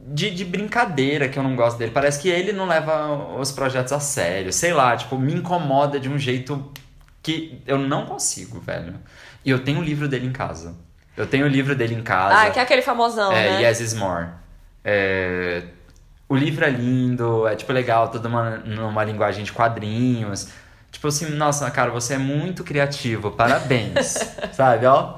de, de brincadeira que eu não gosto dele. Parece que ele não leva os projetos a sério. Sei lá, tipo, me incomoda de um jeito que eu não consigo, velho. E eu tenho o livro dele em casa. Eu tenho o livro dele em casa. Ah, que é aquele famosão, É, né? Yes is More. É, o livro é lindo, é tipo legal, toda uma, numa linguagem de quadrinhos. Tipo assim, nossa, cara, você é muito criativo, parabéns. sabe, ó?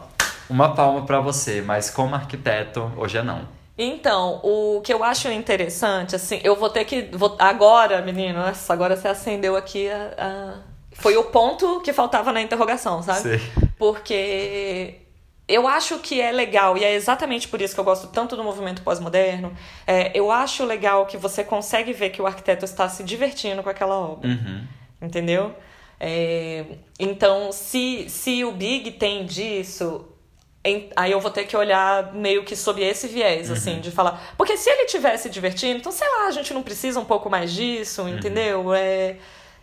Uma palma pra você, mas como arquiteto, hoje é não. Então, o que eu acho interessante, assim, eu vou ter que. Vou, agora, menino, nossa, agora você acendeu aqui a, a- Foi o ponto que faltava na interrogação, sabe? Sei. Porque eu acho que é legal, e é exatamente por isso que eu gosto tanto do movimento pós-moderno. é, eu acho legal que você consegue ver que o arquiteto está se divertindo com aquela obra. Uhum. Entendeu? É, então, se, se o Big tem disso, em- aí eu vou ter que olhar meio que sob esse viés, assim, de falar. Porque se ele tivesse divertindo, então, sei lá, a gente não precisa um pouco mais disso, entendeu? É,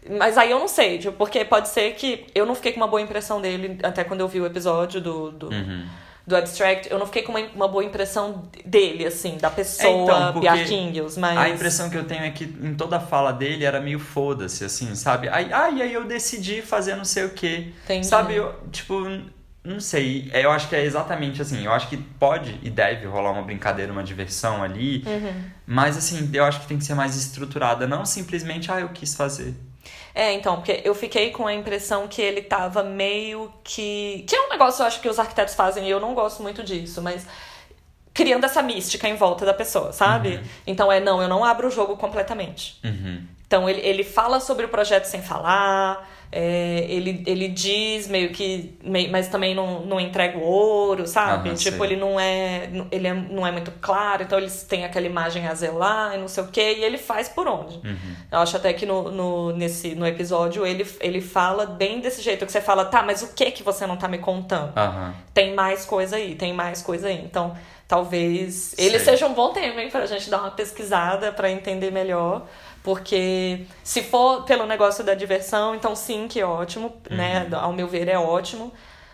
mas aí eu não sei, tipo, porque pode ser que eu não fiquei com uma boa impressão dele até quando eu vi o episódio do, do, Uhum. do Abstract. Eu não fiquei com uma, uma boa impressão dele, assim, da pessoa, É, então, Bjarkingels, mas. A impressão que eu tenho é que em toda a fala dele era meio foda-se, assim, sabe? Aí, ah, e aí eu decidi fazer não sei o quê. Entendi. Sabe, eu, tipo, não sei. Eu acho que é exatamente assim. Eu acho que pode e deve rolar uma brincadeira, uma diversão ali. Uhum. Mas, assim, eu acho que tem que ser mais estruturada. Não simplesmente, ah, eu quis fazer. É, então, porque eu fiquei com a impressão que ele tava meio que. Que é um negócio, eu acho, que os arquitetos fazem e eu não gosto muito disso, mas. Criando essa mística em volta da pessoa, sabe? Uhum. Então é, não, eu não abro o jogo completamente. Uhum. Então ele, ele fala sobre o projeto sem falar, é, ele, ele diz meio que. Meio, mas também não, não entrega o ouro, sabe? Aham, tipo, sei. ele não é. Ele é, não é muito claro, então eles têm aquela imagem a zelar e não sei o quê, e ele faz por onde. Uhum. Eu acho até que no, no, nesse, no episódio ele, ele fala bem desse jeito, que você fala, tá, mas o que que você não tá me contando? Aham. Tem mais coisa aí, tem mais coisa aí. Então, talvez ele Sei. seja um bom tema, hein, pra gente dar uma pesquisada pra entender melhor. Porque se for pelo negócio da diversão, então sim, que ótimo, né? Ao meu ver, é ótimo.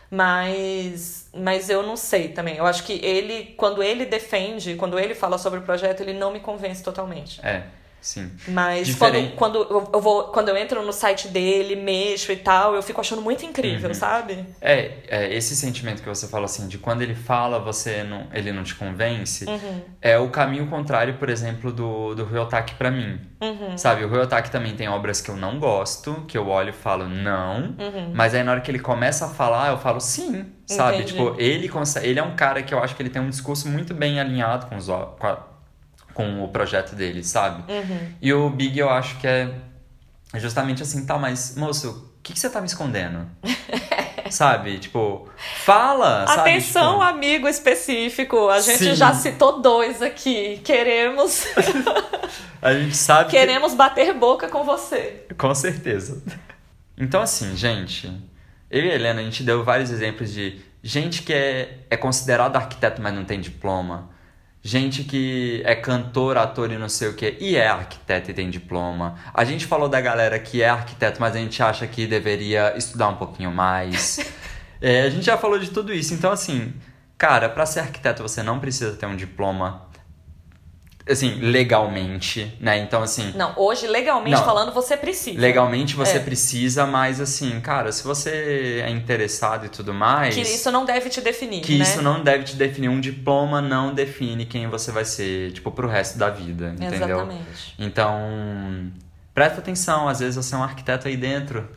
Mas, mas eu não sei também. Eu acho que ele, quando ele defende, quando ele fala sobre o projeto, ele não me convence totalmente. É, sim. Mas Diferente. quando, quando eu, vou, quando eu entro no site dele, mexo e tal, eu fico achando muito incrível, Uhum. sabe? É, é, esse sentimento que você fala assim, de quando ele fala, você não, ele não te convence, Uhum. é o caminho contrário, por exemplo, do, do Ryotaki pra mim. Uhum. Sabe, o Ryotaki também tem obras que eu não gosto, que eu olho e falo não, Uhum. mas aí na hora que ele começa a falar, eu falo sim, sabe? Entendi. Tipo, ele, consegue, ele é um cara que eu acho que ele tem um discurso muito bem alinhado com, os, com, a- com o projeto dele, sabe? Uhum. E o Big eu acho que é justamente assim, tá, mas moço, o que, que você tá me escondendo? sabe? Tipo, fala, sabe? Atenção, Tipo, amigo específico. A gente Sim. já citou dois aqui. Queremos, a gente sabe que- queremos bater boca com você. Com certeza. Então, assim, gente, eu e a Helena, a gente deu vários exemplos de gente que é, é considerado arquiteto, mas não tem diploma. Gente que é cantor, ator e não sei o que, e é arquiteto e tem diploma. A gente falou da galera que é arquiteto, mas a gente acha que deveria estudar um pouquinho mais. É, a gente já falou de tudo isso. Então, assim, cara, pra ser arquiteto você não precisa ter um diploma, assim, legalmente, né? Então, assim, Não, hoje, legalmente Não. falando, você precisa. Legalmente você É. precisa, mas assim, cara, se você é interessado e tudo mais. Que isso não deve te definir, que né? isso não deve te definir. Um diploma não define quem você vai ser, tipo, pro resto da vida, entendeu? Exatamente. Então, presta atenção, às vezes você é um arquiteto aí dentro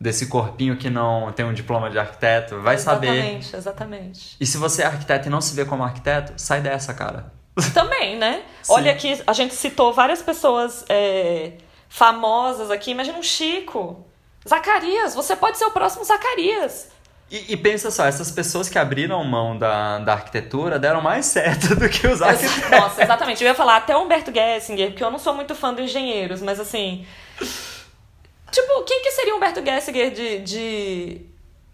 desse corpinho que não tem um diploma de arquiteto, vai saber. Exatamente, exatamente. E se você é arquiteto e não se vê como arquiteto, sai dessa, cara. Também, né? Sim. Olha aqui, a gente citou várias pessoas é, famosas aqui. Imagina um Chico. Zacarias, você pode ser o próximo Zacarias. E, e pensa só, essas pessoas que abriram mão da, da arquitetura deram mais certo do que os arquitetos. Nossa, exatamente. Eu ia falar até Humberto Gessinger, porque eu não sou muito fã dos engenheiros, mas assim. Tipo, quem que seria Humberto Gessinger de. de...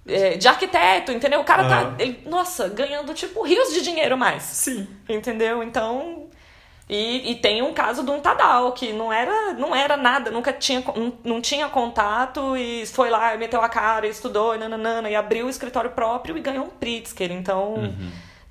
é, de arquiteto, entendeu? O cara tá, Aham. ele, nossa, ganhando tipo rios de dinheiro mais. Sim. Entendeu? Então. E, e tem um caso de um Tadal, que não era, não era nada, nunca tinha, não, não tinha contato e foi lá, meteu a cara, estudou, e nananana, e abriu o escritório próprio e ganhou um Pritzker. Então,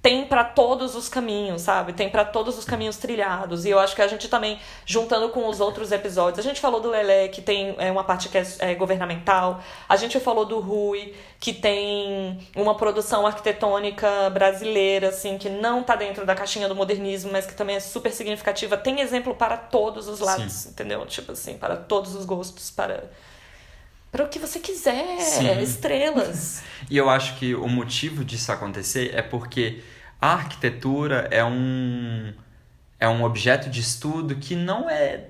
tem pra todos os caminhos, sabe? Tem pra todos os caminhos trilhados. E eu acho que a gente também, juntando com os outros episódios, a gente falou do Lelé, que tem é, uma parte que é, é governamental, a gente falou do Rui, que tem uma produção arquitetônica brasileira, assim, que não tá dentro da caixinha do modernismo, mas que também é super significativa. Tem exemplo para todos os lados, entendeu? Tipo assim, para todos os gostos, para. Para o que você quiser, Sim. estrelas. E eu acho que o motivo disso acontecer é porque a arquitetura é um, é um objeto de estudo que não é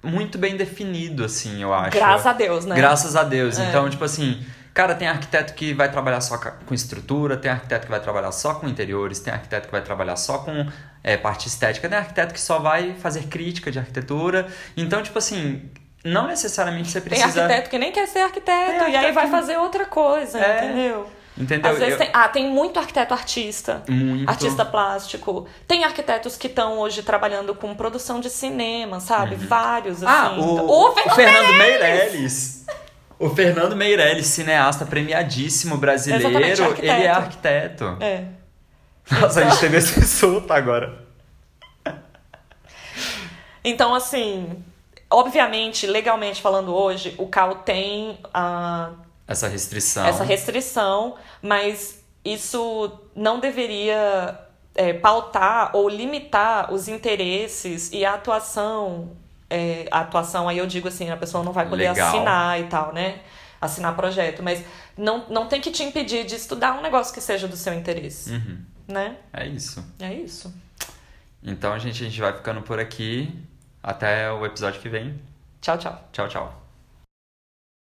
muito bem definido, assim, eu acho. Graças a Deus, né? Graças a Deus. É. Então, tipo assim, cara, tem arquiteto que vai trabalhar só com estrutura, tem arquiteto que vai trabalhar só com interiores, tem arquiteto que vai trabalhar só com é, parte estética, tem arquiteto que só vai fazer crítica de arquitetura. Então, tipo assim, não necessariamente você Tem precisa. arquiteto que nem quer ser arquiteto, Tem e aí arquiteto vai fazer outra coisa, É. entendeu? Entendeu? Às vezes Eu- tem. Ah, tem muito arquiteto artista. Muito. Artista plástico. Tem arquitetos que estão hoje trabalhando com produção de cinema, sabe? Vários, Ah, assim. o, o Fernando Fernando Meirelles. O Fernando Meirelles, cineasta premiadíssimo brasileiro, ele é arquiteto. É. Nossa, a gente teve esse insulto agora. Então, assim, obviamente, legalmente falando hoje, o CAL tem a Essa restrição. essa restrição, mas isso não deveria é, pautar ou limitar os interesses e a atuação é, a atuação, aí eu digo assim, a pessoa não vai poder Legal. assinar e tal, né? Assinar projeto, mas não, não tem que te impedir de estudar um negócio que seja do seu interesse, Uhum. né? É isso. É isso. Então, gente, a gente vai ficando por aqui. Até o episódio que vem. Tchau, tchau. Tchau, tchau.